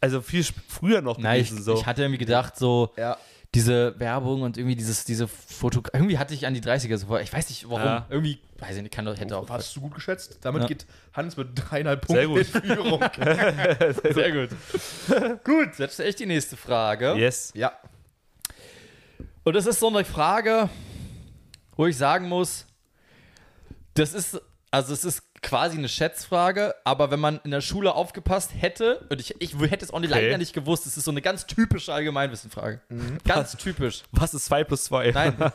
also viel früher noch Nein, ich, gewesen. so. ich hatte irgendwie gedacht, so ja. diese Werbung und irgendwie dieses, diese Foto. Irgendwie hatte ich an die 30er so vor. Ich weiß nicht warum. Ja. Irgendwie, weiß ich nicht, kann doch, hätte auch. Hast du gut geschätzt. Damit Ja. geht Hans mit dreieinhalb Sehr Punkten in Führung. Sehr gut. gut, jetzt echt die nächste Frage. yes. ja. Und das ist so eine Frage, wo ich sagen muss, das ist, also es ist quasi eine Schätzfrage, aber wenn man in der Schule aufgepasst hätte, und ich, ich hätte es auch nicht, Okay. leider nicht gewusst, es ist so eine ganz typische Allgemeinwissenfrage. Ganz typisch. Was ist 2 plus 2? Nein.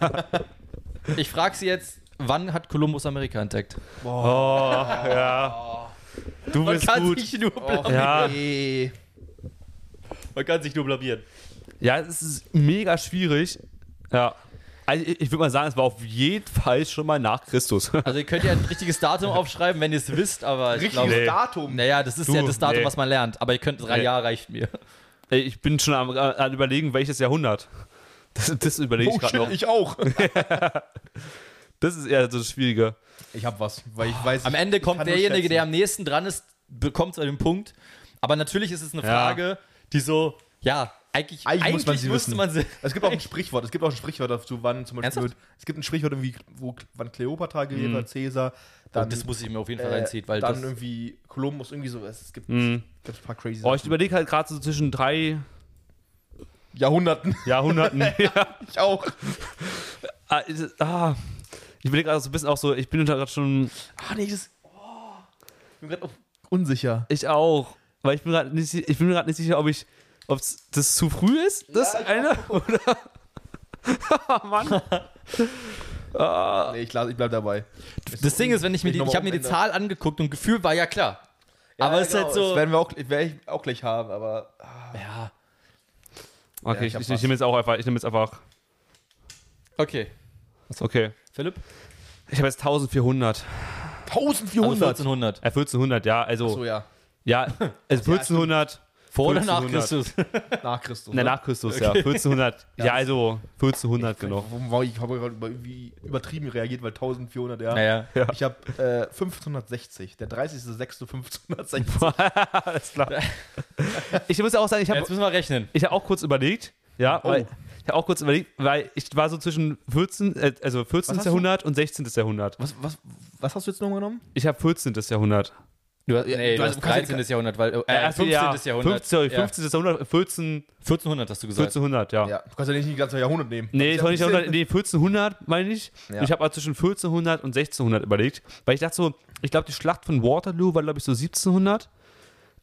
Ich frage sie jetzt, wann hat Kolumbus Amerika entdeckt? Oh, ja. Du Man bist kann gut. sich nur blamieren. Ja. Nee. Man kann sich nur blamieren. Ja, es ist mega schwierig. Ja. Also ich, würde mal sagen, es war auf jeden Fall schon mal nach Christus. Also ihr könnt ja ein richtiges Datum aufschreiben, wenn ihr es wisst, aber ich Richtiges glaube... Nee. Datum. Naja, das ist Du, ja das Datum, nee. was man lernt. Aber ihr könnt drei Nee. Jahre reicht mir. Ey, ich bin schon am, am überlegen, welches Jahrhundert. Das, das überlege ich Oh gerade shit, noch. ich auch. Das ist eher so das Schwierige. Ich hab was, weil ich weiß. Am Ende kommt kann nur derjenige, schätzen. der am nächsten dran ist, bekommt zu dem Punkt. Aber natürlich ist es eine Ja. Frage, die so, ja, eigentlich, Eigentlich muss man sie müsste wissen. man sie. Es gibt auch ein Sprichwort. Es gibt auch ein Sprichwort dazu, wann zum Beispiel. Ernsthaft? Es gibt ein Sprichwort irgendwie, wo wann Kleopatra gelebt hat, Cäsar. Dann, Dann, Oh, das muss ich mir auf jeden Fall äh, reinziehen, weil dann das, irgendwie Kolumbus irgendwie so. Es gibt, es gibt ein paar crazy Oh, ich Sachen. überlege halt gerade so zwischen drei Jahrhunderten. Jahrhunderten. ja. ich auch. ah, ah. Ich überlege gerade so ein bisschen auch so, ich bin gerade schon, Ah, nee, das. Oh, ich bin gerade unsicher. ich auch, weil ich bin gerade nicht, si- ich bin mir gerade nicht sicher, ob ich, ob das zu früh ist, das Ja, eine, oder? oh Mann. Ah. Nee, ich, ich bleib dabei. das Ding ist, wenn ich mir die, ich ich habe mir die Zahl angeguckt und Gefühl war ja klar. Ja, aber es ist genau, halt so. Das werden wir auch, werde ich auch gleich haben, aber. ah, ja, Okay, Ja, ich ich, ich, nehme jetzt auch einfach, ich nehme jetzt einfach, okay. okay. Philipp? Ich habe jetzt 1400. 1400. Also 1400. Äh, 1400, ja, also, so, ja. ja, also 1400, Vor oder nach 1400. Christus? Nach Christus. ne, nach Christus, ja, 1400, ja, also 1400, genau. Warum, ich habe gerade irgendwie übertrieben reagiert, weil 1400, ja. Naja. Ich habe äh, 1560, der 30.06.1560. Alles klar. Ich muss auch sagen, ich habe Jetzt müssen wir rechnen. ich hab auch kurz überlegt, ja, Oh. weil, ich habe auch kurz überlegt, weil ich war so zwischen 14, äh, also 14. hast du? Jahrhundert und 16. Jahrhundert. Was, was, was hast du jetzt noch genommen? Ich habe 14. Jahrhundert. Du, hast- nee, du du hast- hast du kannst 13. Jahrhundert, weil. Äh, also, 15. ja, Jahrhundert. 15, sorry, Ja. 15. Jahrhundert, 14, 1400 hast du gesagt. 1400, ja. Ja, du kannst ja nicht die ganze Jahrhundert nehmen. Nee, ich nicht ja ein Jahrhundert, nee, 1400 meine ich. Ja. Ich habe also zwischen 1400 und 1600 überlegt, weil ich dachte so, ich glaube, die Schlacht von Waterloo war, glaube ich, so 1700.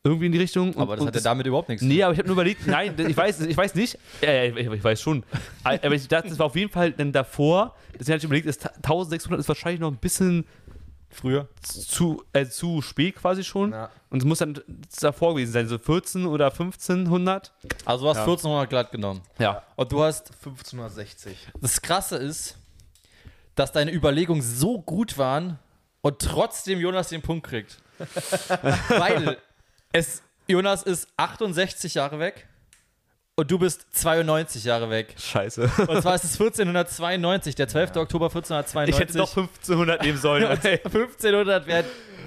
Irgendwie in die Richtung. Und- Aber das hat ja damit überhaupt nichts Nee, aber ich habe nur überlegt, nein, ich weiß, ich weiß nicht. Ja, ja, ich, ich weiß schon. Aber ich dachte, das war auf jeden Fall dann davor. Deswegen hatte ich überlegt, das 1600 ist wahrscheinlich noch ein bisschen früher. zu, äh, zu spät quasi schon. Ja. Und es muss dann davor gewesen sein, so 14 oder 1500. Also du hast Ja. 1400 glatt genommen. Ja. Und du hast, 1560. das Krasse ist, dass deine Überlegungen so gut waren und trotzdem Jonas den Punkt kriegt. Weil es, Jonas ist 68 Jahre weg und du bist 92 Jahre weg. Scheiße. Und zwar ist es 1492, der 12. Oktober 1492. Ich hätte doch 1500 nehmen sollen. Und 1500 wären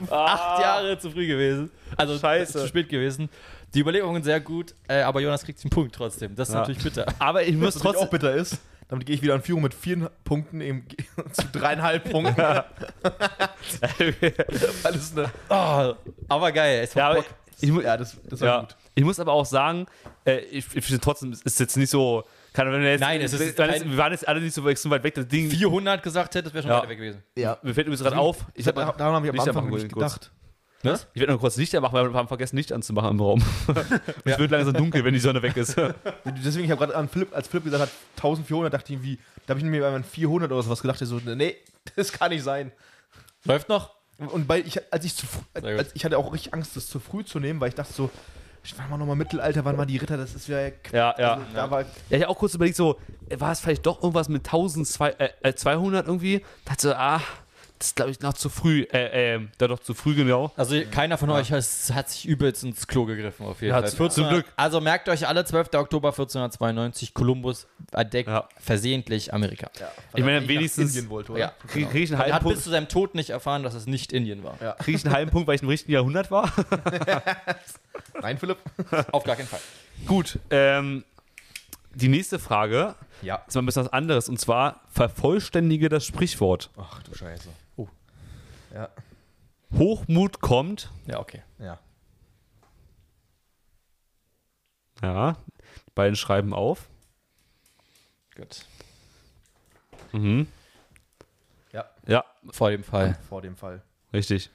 acht Jahre zu früh gewesen. Also Scheiße. zu spät gewesen. Die Überlegungen sehr gut, äh, aber Jonas kriegt den Punkt trotzdem. Das ist Ja. natürlich bitter. Aber ich muss Was natürlich auch trotzdem. bitter ist, damit gehe ich wieder in Führung mit vier Punkten im, zu dreieinhalb Punkten. Weil es eine, Oh, aber geil. Es ja, aber Bock. ich, mu- ja, das, das war ja. gut. Ich muss aber auch sagen, äh, ich, ich finde trotzdem, es ist jetzt nicht so. Kann, wenn wir, jetzt, Nein, es ist wir, waren kein- jetzt, wir waren jetzt alle nicht so weit weg. Das Ding 400 gesagt hätte, das wäre schon Ja. weiter weg gewesen. Ja. mir fällt übrigens gerade auf. Ich, hab, da, daran habe ich am Anfang nicht gedacht. Was? ich werde noch kurz Licht anmachen, weil wir haben vergessen, Licht anzumachen im Raum. es wird langsam dunkel, wenn die Sonne weg ist. Deswegen, ich habe gerade an Philipp, als Philipp gesagt hat, 1400, dachte ich, wie, da habe ich mir an 400 oder sowas gedacht, der so, nee, das kann nicht sein. Läuft noch? Und weil ich, als ich zu früh, als, ich hatte auch richtig Angst, das zu früh zu nehmen, weil ich dachte so, ich war mal nochmal Mittelalter, wann waren die Ritter, das ist ja, Ja, ja. also, da war, Ja, ich habe auch kurz überlegt, so, war es vielleicht doch irgendwas mit 1200 äh, äh, 200 irgendwie? Dachte so, ah, das ist, glaube ich, noch zu früh. Äh, äh, da doch zu früh, genau. Also keiner von euch hat, hat sich übelst ins Klo gegriffen, auf jeden Ja, Fall. zu- zum Glück. Also merkt euch alle, 12. Oktober 1492, Kolumbus entdeckt Ja. versehentlich Amerika. ja, Ich meine, wenigstens- Indien wollte, oder? Ja. Krieg ich, einen Er halben hat bis zu seinem Tod nicht erfahren, dass es nicht Indien war. Ja. krieg ich einen halben Punkt, weil ich im richtigen Jahrhundert war. Nein, Philipp? Auf gar keinen Fall. Gut, ähm, die nächste Frage Ja. ist mal ein bisschen was anderes. Und zwar, vervollständige das Sprichwort. Ach du Scheiße. Ja, Hochmut kommt. Ja, okay. ja. Ja, die beiden schreiben auf. Gut. Mhm. Ja, Ja, Vor dem Fall. vor dem Fall. richtig.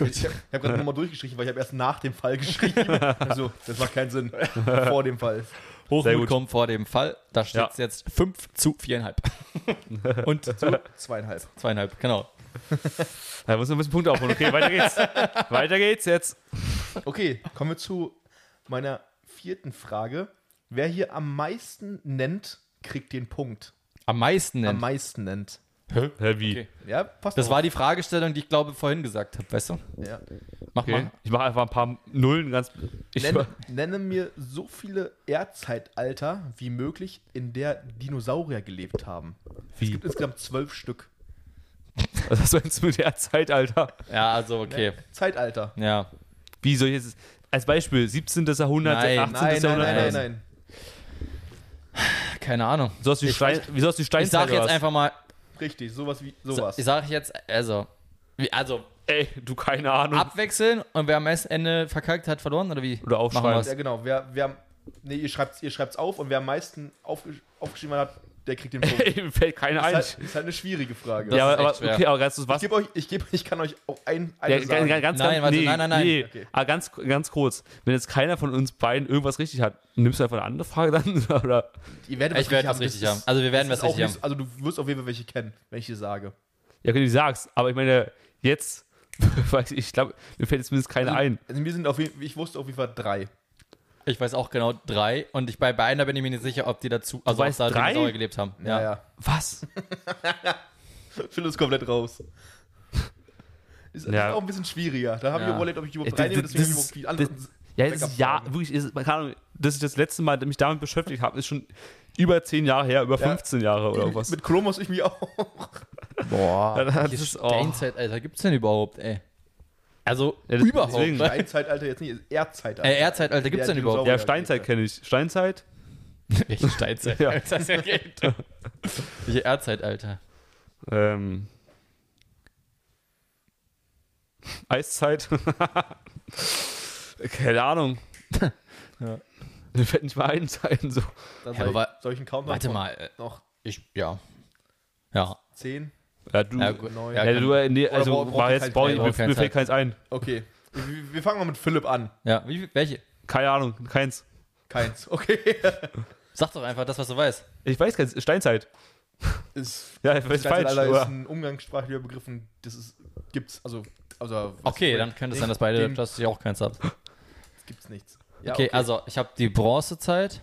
Ich, ich habe gerade nochmal durchgestrichen, weil ich habe erst nach dem Fall geschrieben. Also, das macht keinen Sinn. Vor dem Fall. Sehr Hochmut gut. kommt vor dem Fall. Da steht es Ja. jetzt 5 zu 4,5. Und zu Zweieinhalb. zweieinhalb, genau. Da muss noch ein bisschen Punkte aufholen. Okay, weiter geht's. weiter geht's jetzt. Okay, kommen wir zu meiner vierten Frage. Wer hier am meisten nennt, kriegt den Punkt. Am meisten Am nennt. meisten nennt. Hä, wie? Okay. Ja, passt Das auf. war die Fragestellung, die ich glaube vorhin gesagt habe, weißt du? Ja. Mach Okay. mal. Ich mache einfach ein paar Nullen ganz. Ich Nenne, nenne mir so viele Erdzeitalter wie möglich, in der Dinosaurier gelebt haben. Es wie? gibt insgesamt zwölf Stück. Was hast du jetzt mit der Zeitalter? Ja, also okay. Zeitalter. Ja. Wie soll ich jetzt. Als Beispiel 17. Jahrhundert, Nein, 18. Nein, nein, Jahrhundert. nein, nein, nein. Keine Ahnung. So aus wie, Ich- Stein, wie so aus wie Ich Steinzeit. oder jetzt was? einfach mal, Richtig, sowas wie so, sowas. ich sage jetzt, also, wie, also Ey, du keine Ahnung. abwechseln und wer am Ende verkackt hat, verloren oder wie? Oder aufschreiben. Machen ja, genau. Wer, wer, nee, ihr schreibt ihr schreibt's auf und wer am meisten aufgesch aufgeschrieben hat, der kriegt den Punkt. Ey, mir fällt keine ist, ein. halt, ist halt eine schwierige Frage. ja, aber, okay, aber ganz kurz, Ich was? gebe euch, ich gebe, ich kann euch auch ein, eine Ja, sagen. ganz, ganz, Nein, nee, nein, nein, nein. Nee. Okay. Aber ganz, ganz kurz, wenn jetzt keiner von uns beiden irgendwas richtig hat, nimmst du einfach eine andere Frage dann? Oder? Ihr werdet Ich werde was richtig haben. Also wir werden das was richtig haben. Also du wirst auf jeden Fall welche kennen, wenn ich dir sage. Ja, wenn du sagst, aber ich meine, jetzt, weiß ich, ich glaube, mir fällt jetzt zumindest keine ein. Also mir sind auf jeden, ich wusste auf jeden Fall drei. Ich weiß auch genau drei und ich bei bei einer bin ich mir nicht sicher, ob die dazu, also ob da drei? Dinosaurier gelebt haben. Ja, ja. Was? Philipp ist komplett raus. Ist, Ja. ist auch ein bisschen schwieriger. Da habe ich Ja. überlegt, ob ich überhaupt Ja, reinnehme, das- deswegen das- überhaupt anderen Ja, es ist ja, wirklich, ist, keine Ahnung, dass ich das letzte Mal mich damit beschäftigt habe, ist schon über 10 Jahre her, über Ja. 15 Jahre oder was. Mit Columbus ich mich auch. Boah, Das ist- oh. Steinzeitalter gibt's denn überhaupt, ey? Also Ja, das- überhaupt. deswegen. Steinzeitalter jetzt nicht, Erdzeitalter. Äh, Erdzeitalter gibt's Der denn überhaupt? Ja, Steinzeit kenne ich. Steinzeit? Welche Steinzeitalter? Ja. Welche Erdzeitalter? Ähm. Eiszeit? keine Ahnung. Ja. Mir fällt nicht mal ein sein, so. Dann Ja, soll, ich, soll ich einen Countdown Warte mal, äh, Noch ich, ja. Ja. 10? Ja, du. Ja, gut. Ja, Ja, du, äh, nee, also, war jetzt, brauch ich, mir, mir fällt keins ein. Okay. Wir, wir fangen mal mit Philipp an. Ja, wie, welche? Keine Ahnung, keins. Keins. Okay. Sag doch einfach das, was du weißt. Ich weiß keins, Steinzeit. ist, Ja, ich weiß falsch. Steinzeitalter ist ein umgangssprachlicher Begriff. und Das ist, gibt's, also, also Okay, dann könnte es sein, dass beide, dass ihr auch keins habt. gibt's nichts. Ja, okay, also ich habe die Bronzezeit,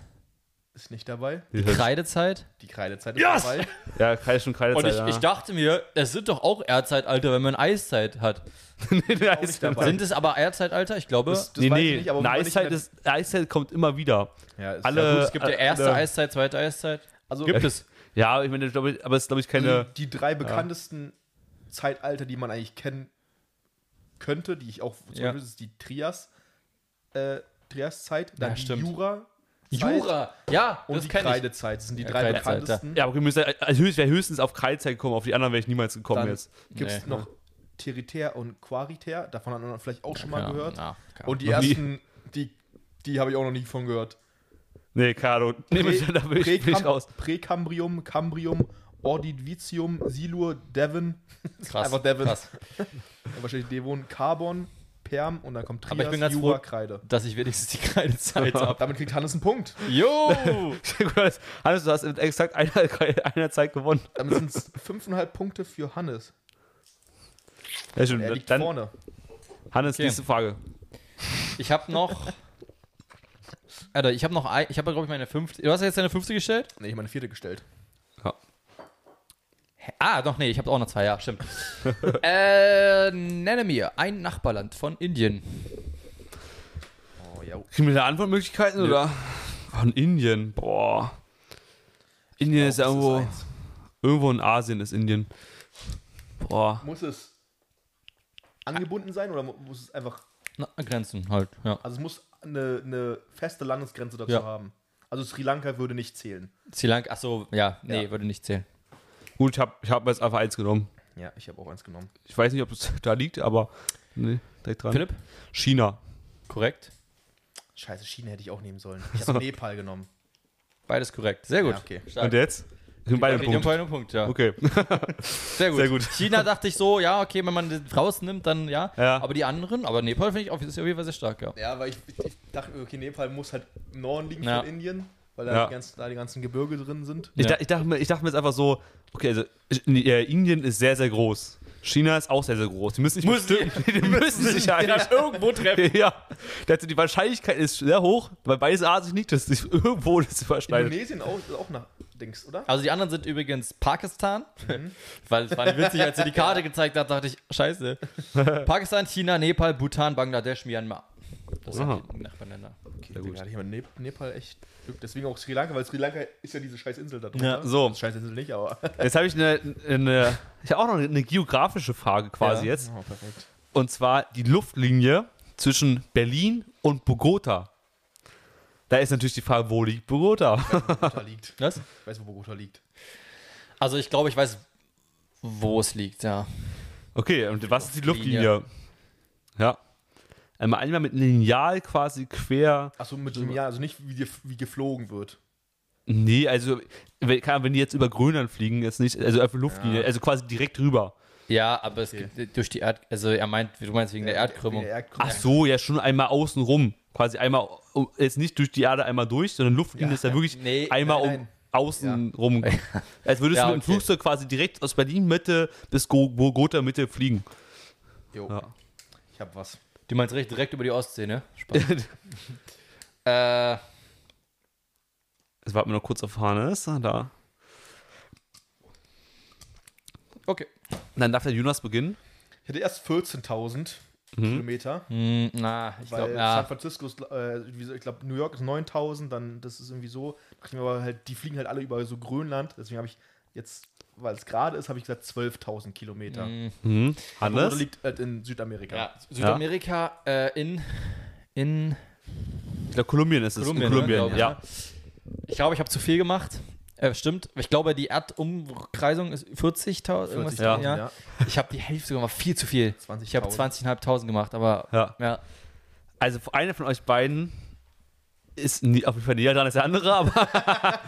ist nicht dabei. Die Kreidezeit. Die Kreidezeit ist Yes! dabei. Ja, Kreide schon Kreidezeit. Und ich, ja. ich dachte mir, es sind doch auch Erdzeitalter, wenn man Eiszeit hat. nee, nicht dabei. Sind es aber Erdzeitalter? Ich glaube. Das, das nee, weiß nee. ich nicht, aber eine ich Eiszeit, ist, Eiszeit kommt immer wieder. Ja, ist alle- ja gut. es gibt ja erste äh, Eiszeit, zweite Eiszeit. Also Gibt es. Ja, ich meine, ich glaube, aber es ist, glaube ich, keine. die drei bekanntesten Zeitalter, die man eigentlich kennen könnte, die ich auch zum Ja. Beispiel, das ist die Trias, äh, Triaszeit, dann Ja, die stimmt. Jura Jura. Ja, und das die. Kreidezeit. Das sind die Ja, drei bekanntesten. Ja, aber wir müssen, also höchst, wäre höchstens auf Kreidezeit gekommen, auf die anderen wäre ich niemals gekommen Dann jetzt. gibt es Nee. noch Teritär und Quaritär, davon hat man vielleicht auch schon mal Ja, gehört. ja, klar. Und die nie. ersten, die, die habe ich auch noch nie von gehört. Nee, Carlo, nehmen wir da bin ich, bin ich Präkam- raus. Präkambrium, Cambrium, Ordovicium, Silur, Devon, krass. einfach Devon. krass. wahrscheinlich Devon, Carbon, Perm und dann kommt Trias, Aber ich bin ganz Jura, froh- Kreide. Dass ich wenigstens die Kreidezeit habe. Damit kriegt Hannes einen Punkt. Jo! Hannes, du hast in exakt einer, einer Zeit gewonnen. Damit sind es 5,5 Punkte für Hannes. Ja, schon. Er liegt Dann, vorne. Hannes, Okay. nächste Frage. Ich habe noch. Alter, ich habe noch ein, ich habe glaube ich meine fünfte. Du hast jetzt deine fünfte gestellt? Nee, ich habe meine vierte gestellt. Ah, doch, nee, ich habe auch noch zwei, ja, stimmt. äh, nenne mir ein Nachbarland von Indien. Oh, ja. Kriegen wir da Antwortmöglichkeiten oder? Von Indien, boah. Indien ist ja irgendwo, eins. irgendwo in Asien ist Indien. Boah. Muss es angebunden sein oder mu- muss es einfach. Na, Grenzen halt, ja. Also es muss eine, eine feste Landesgrenze dazu Ja. haben. Also Sri Lanka würde nicht zählen. Sri Lanka, achso, ja, nee, Ja. würde nicht zählen. Gut, ich habe ich hab jetzt einfach eins genommen. Ja, ich habe auch eins genommen. Ich weiß nicht, ob es da liegt, aber nee, direkt dran. Philipp? China. Korrekt. Scheiße, China hätte ich auch nehmen sollen. Ich habe Nepal genommen. Beides korrekt. Sehr gut. Ja, okay. Stark. Und jetzt? Sind beide beide einen Punkt, ja. Okay. Sehr gut. Sehr gut. China dachte ich so, ja, okay, wenn man den rausnimmt, dann ja. Ja. Aber die anderen, aber Nepal finde ich auf, ist auf jeden Fall sehr stark, ja. Ja, weil ich, ich dachte, okay, Nepal muss halt im Norden liegen Ja. von Indien, weil da, Ja. die ganzen, da die ganzen Gebirge drin sind. Ich, Ja. da, ich, dachte mir, ich dachte mir jetzt einfach so, okay, also Indien ist sehr, sehr groß. China ist auch sehr, sehr groß. Die müssen sich Müssen bestimmt- die müssen sich ja eigentlich irgendwo treffen. Ja, also die Wahrscheinlichkeit ist sehr hoch, weil beides Asien liegt, dass sich irgendwo das überschneidet. Indonesien auch, auch nach Dings, oder? Also die anderen sind übrigens Pakistan, Mhm. weil es war witzig, als er die Karte gezeigt hat, dachte ich, scheiße. Pakistan, China, Nepal, Bhutan, Bangladesch, Myanmar. Das sind Aha. die Nachbarländer. Okay, Sehr gut. Da hatte ich mit Nep Nepal echt Glück. Deswegen auch Sri Lanka, weil Sri Lanka ist ja diese scheiß Insel da drunter. Ja, so. Scheiß Insel nicht, aber. Jetzt habe ich eine, eine ich habe auch noch eine geografische Frage quasi Ja. jetzt. Oh, perfekt. Und zwar die Luftlinie zwischen Berlin und Bogota. Da ist natürlich die Frage, wo liegt Bogota? Bogota liegt. Was? Ich weiß, wo Bogota liegt. Also ich glaube, ich weiß, wo es liegt, ja. Okay, und was ist die Luftlinie. Luftlinie? Ja. Einmal, einmal mit Lineal quasi quer. Achso, mit dem Jahr, also nicht wie, wie geflogen wird. Nee, also wenn, die jetzt über Grönland fliegen, jetzt nicht, also einfach Luftlinie, Ja. also quasi direkt rüber. Ja, aber es Okay. gibt durch die Erd... Also er meint, du meinst wegen der Erdkrümmung. Wegen der Erdkrümmung. Ach so, ja, schon einmal außen rum. Quasi einmal, um- jetzt nicht durch die Erde einmal durch, sondern Luftlinie Ja, ist ja wirklich nee, einmal nein, um nein. außen rum. Als würdest Ja, du mit dem okay. Flugzeug quasi direkt aus Berlin Mitte bis Go- Bogota Mitte fliegen. Jo. Ja. Ich hab was. Du meinst recht direkt über die Ostsee, ne? Spannend. äh, Jetzt warten wir noch kurz auf Hannes. Ah, Da. okay. Dann darf der Jonas beginnen. Ich hatte erst 14.000 Kilometer. Hm, na, ich Weil glaube, San ja. Francisco ist, äh, ich glaube, New York ist 9000, dann das ist irgendwie so. Da dachte ich mir aber halt, die fliegen halt alle über so Grönland. Deswegen habe ich jetzt, weil es gerade ist, habe ich gesagt 12.000 Kilometer. Hm, Mhm. Bogota Hannes. liegt halt in Südamerika. ja. Südamerika äh, in, in Ich glaube, Kolumbien ist es. Kolumbien, In Kolumbien, ne, ja. ne? Ich glaube, ich habe zu viel gemacht. Äh, stimmt. Ich glaube, die Erdumkreisung ist 40.000. irgendwas. 40.000, Ja. Ja. ja. Ich habe die Hälfte gemacht, viel zu viel. 20.000. Ich habe 20.500 gemacht, aber ja. ja. Also einer von euch beiden ist nie, auf jeden Fall näher dran als der andere, aber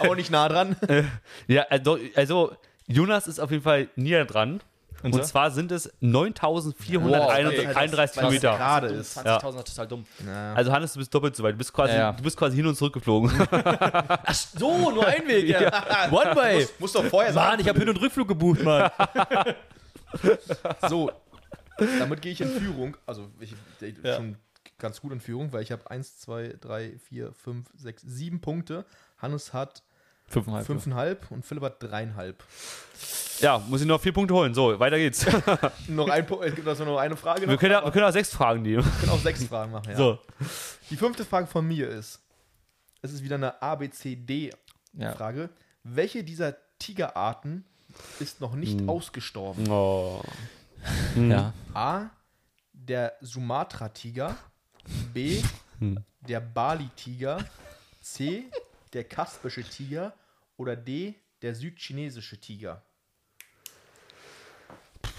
Aber nicht nah dran. ja, also, also Jonas ist auf jeden Fall näher dran. Und, so? zwar sind es 9.431 Wow, Kilometer. gerade ist. 20.000 ist total dumm. Ja. Also Hannes, du bist doppelt so weit. Du bist quasi, Ja, ja. Du bist quasi hin und zurück geflogen. Ach so, nur ein Weg, ja. One way. Muss doch vorher Mann, sagen. ich habe Hin- und Rückflug gebucht, Mann. So, damit gehe ich in Führung. Also, ich, ich, Ja. schon ganz gut in Führung, weil ich habe 1, 2, 3, 4, 5, 6, 7 Punkte. Hannes hat Fünfeinhalb. 5,5 und Philipp hat 3,5. Ja, muss ich noch vier Punkte holen. So, weiter geht's. Noch ein Punkt, es gibt also nur eine Frage. wir, noch, können, ja- aber wir können auch sechs Fragen nehmen. wir können auch sechs Fragen machen. Ja. So. Die fünfte Frage von mir ist: Es ist wieder eine A-B-C-D-Frage. Ja. Welche dieser Tigerarten ist noch nicht Hm. ausgestorben? Oh. ja. A. Der Sumatra-Tiger. B. Hm. Der Bali-Tiger. C. Der kaspische Tiger. Oder D. Der südchinesische Tiger.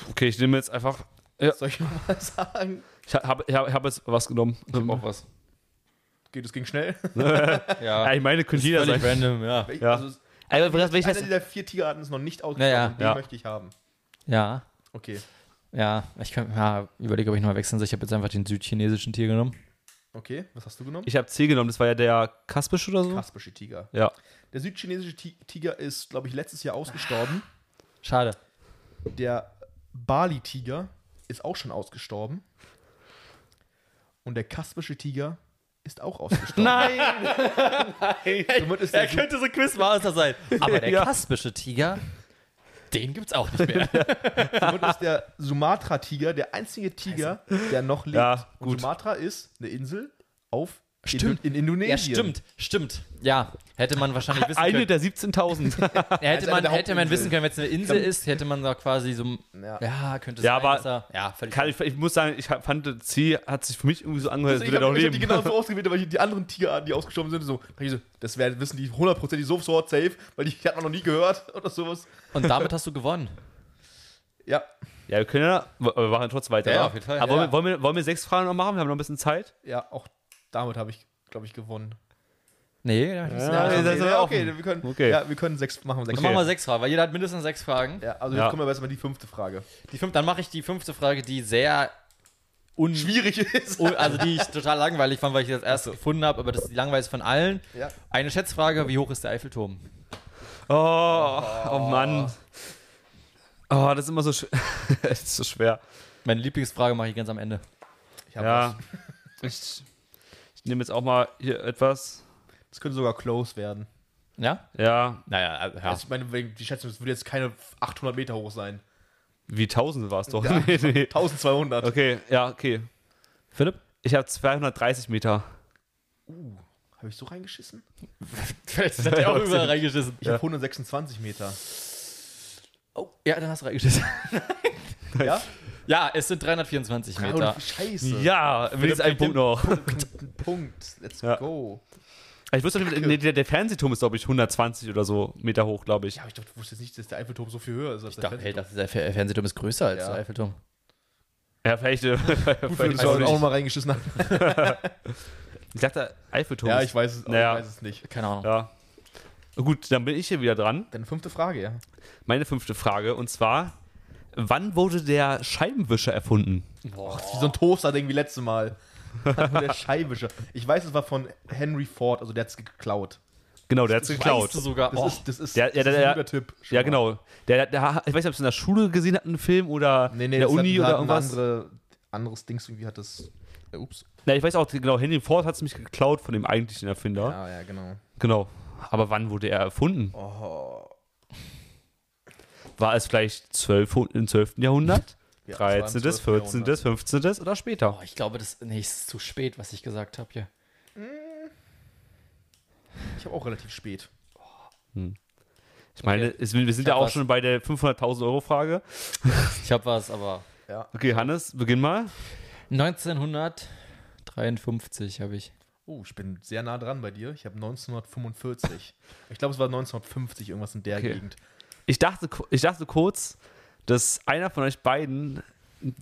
Okay, ich nehme jetzt einfach. Ja. Soll ich nochmal sagen? Ich habe ich hab, ich hab jetzt was genommen. Ich hab auch was. Geht, es ging schnell. Ja. Ja, ich meine, könnte jeder sein. random, ja. Ja. Also, Also, welches einer dieser vier Tigerarten ist noch nicht ausgestorben. Ja, ja. Den Ja. möchte ich haben. Ja. Okay. Ja, ich kann, ja, überlege, ob ich nochmal wechseln soll. Ich habe jetzt einfach den südchinesischen Tier genommen. Okay, was hast du genommen? ich habe C genommen, das war ja der Kaspische oder so? Kaspische Tiger. Ja. Der südchinesische Ti- Tiger ist, glaube ich, letztes Jahr ausgestorben. Schade. Der Bali-Tiger ist auch schon ausgestorben. Und der kaspische Tiger ist auch ausgestorben. Nein! Somit ist der, Sü- könnte so Quizmaster sein. Aber der Ja. kaspische Tiger, den gibt's auch nicht mehr. somit ist der Sumatra-Tiger der einzige Tiger, der noch lebt. Ja, Und gut. Sumatra ist eine Insel auf Stimmt. In, in Indonesien. ja, stimmt, stimmt. Ja, hätte man wahrscheinlich wissen Eine können. der 17.000. Ja, hätte man, eine hätte man wissen können, wenn es eine Insel ist, hätte man da quasi so. Ja. Ja, könnte Ja, sein. aber- er- ja, völlig. Kann ich, ich muss sagen, ich fand, C hat sich für mich irgendwie so angehört, als ich würde er habe noch hab die leben. genau so ausgewählt, weil ich die anderen Tigerarten, die ausgestorben sind, so, ich das wär, wissen die hundertprozentig sofort safe, weil die hat man noch nie gehört oder sowas. Und damit hast du gewonnen. Ja, Ja, wir können ja, wir machen trotzdem weiter. Ja, oder? auf jeden Fall. Aber Ja. wollen, wir, wollen, wir, wollen wir sechs Fragen noch machen? Wir haben noch ein bisschen Zeit. ja, auch damit habe ich, glaube ich, gewonnen. Nee, ja, das Ja, Ja, das ist ja, okay, wir können, Okay. ja, wir können sechs machen. Wir sechs Dann machen wir sechs Fragen, weil jeder hat mindestens sechs Fragen. Ja, also Ja. jetzt kommen wir erstmal die fünfte Frage. Die fünf, dann mache ich die fünfte Frage, die sehr un Schwierig ist. un also die ich total langweilig fand, weil ich das erst gefunden habe, aber das ist die langweiligste von allen. Ja. Eine Schätzfrage, wie hoch ist der Eiffelturm? Oh, oh, Mann. Oh, das ist immer so, sch das ist so schwer. Meine Lieblingsfrage mache ich ganz am Ende. Ich hab Ja. was. Ich, ich nehme jetzt auch mal hier etwas. Das könnte sogar close werden. Ja? Ja, Naja, also, ja. Also ich meine, die Schätzung, das würde jetzt keine 800 Meter hoch sein. wie 1000 war es doch. Ja. Nee, nee. 1200. Okay, ja, okay. Philipp? Ich habe 230 Meter. Uh, habe ich so reingeschissen? Vielleicht hat er auch überall reingeschissen. Ich habe 126 Meter. Oh, ja, dann hast du reingeschissen. Ja? Ja, es sind 324 Meter. Oh, Scheiße. Ja, wenigstens ein Punkt noch. Punkt, Punkt. Let's Ja. go. Ich wusste nicht, nee, der, der Fernsehturm ist, glaube ich, 120 oder so Meter hoch, glaube ich. Ja, aber ich dachte, du wusstest nicht, dass der Eiffelturm so viel höher ist als Ich der dachte, hey, Fernsehturm. das ist der Fer- Fernsehturm ist größer als Ja. der Eiffelturm. Ja, vielleicht. äh, Gut, vielleicht das auch mal reingeschissen haben. Ich dachte, Eiffelturm. Ja, ist- ich weiß es, aber Naja. ich weiß es nicht. Keine Ahnung. Ja. Gut, dann bin ich hier wieder dran. Deine fünfte Frage, ja. Meine fünfte Frage und zwar: Wann wurde der Scheibenwischer erfunden? Boah. Wie so ein Toaster-Ding wie letztes Mal. Der Scheibenwischer. Ich weiß, es war von Henry Ford, also der hat es geklaut. Genau, der hat es geklaut. Weißt du sogar. Das oh. ist, das ist, Der- das ja, ist der- ein der- guter Tipp. Ja, mal. genau. Der, der, ich weiß nicht, ob es in der Schule gesehen hat, einen Film oder Nee, nee, in der das Uni hat, oder ein irgendwas. andere, anderes Dings irgendwie hat das. Äh, ups. Na, ich weiß auch, genau, Henry Ford hat es nämlich geklaut von dem eigentlichen Erfinder. Ja, ja, genau. Genau. Aber wann wurde er erfunden? Oh. War es vielleicht 12, im 12. Jahrhundert? Ja, das war im 13., 12. 14., Jahrhundert. 15. oder später? Oh, ich glaube, das nee, ist zu spät, was ich gesagt habe hier. Ich habe auch relativ spät. Ich meine, es, wir sind ja auch was. schon bei der 500.000 Euro Frage. Ich habe was, aber Ja. Okay, Hannes, beginn mal. 1953 habe ich. Oh, ich bin sehr nah dran bei dir. Ich habe 1945. ich glaube, es war 1950, irgendwas in der Okay. Gegend. Ich dachte, ich dachte kurz, dass einer von euch beiden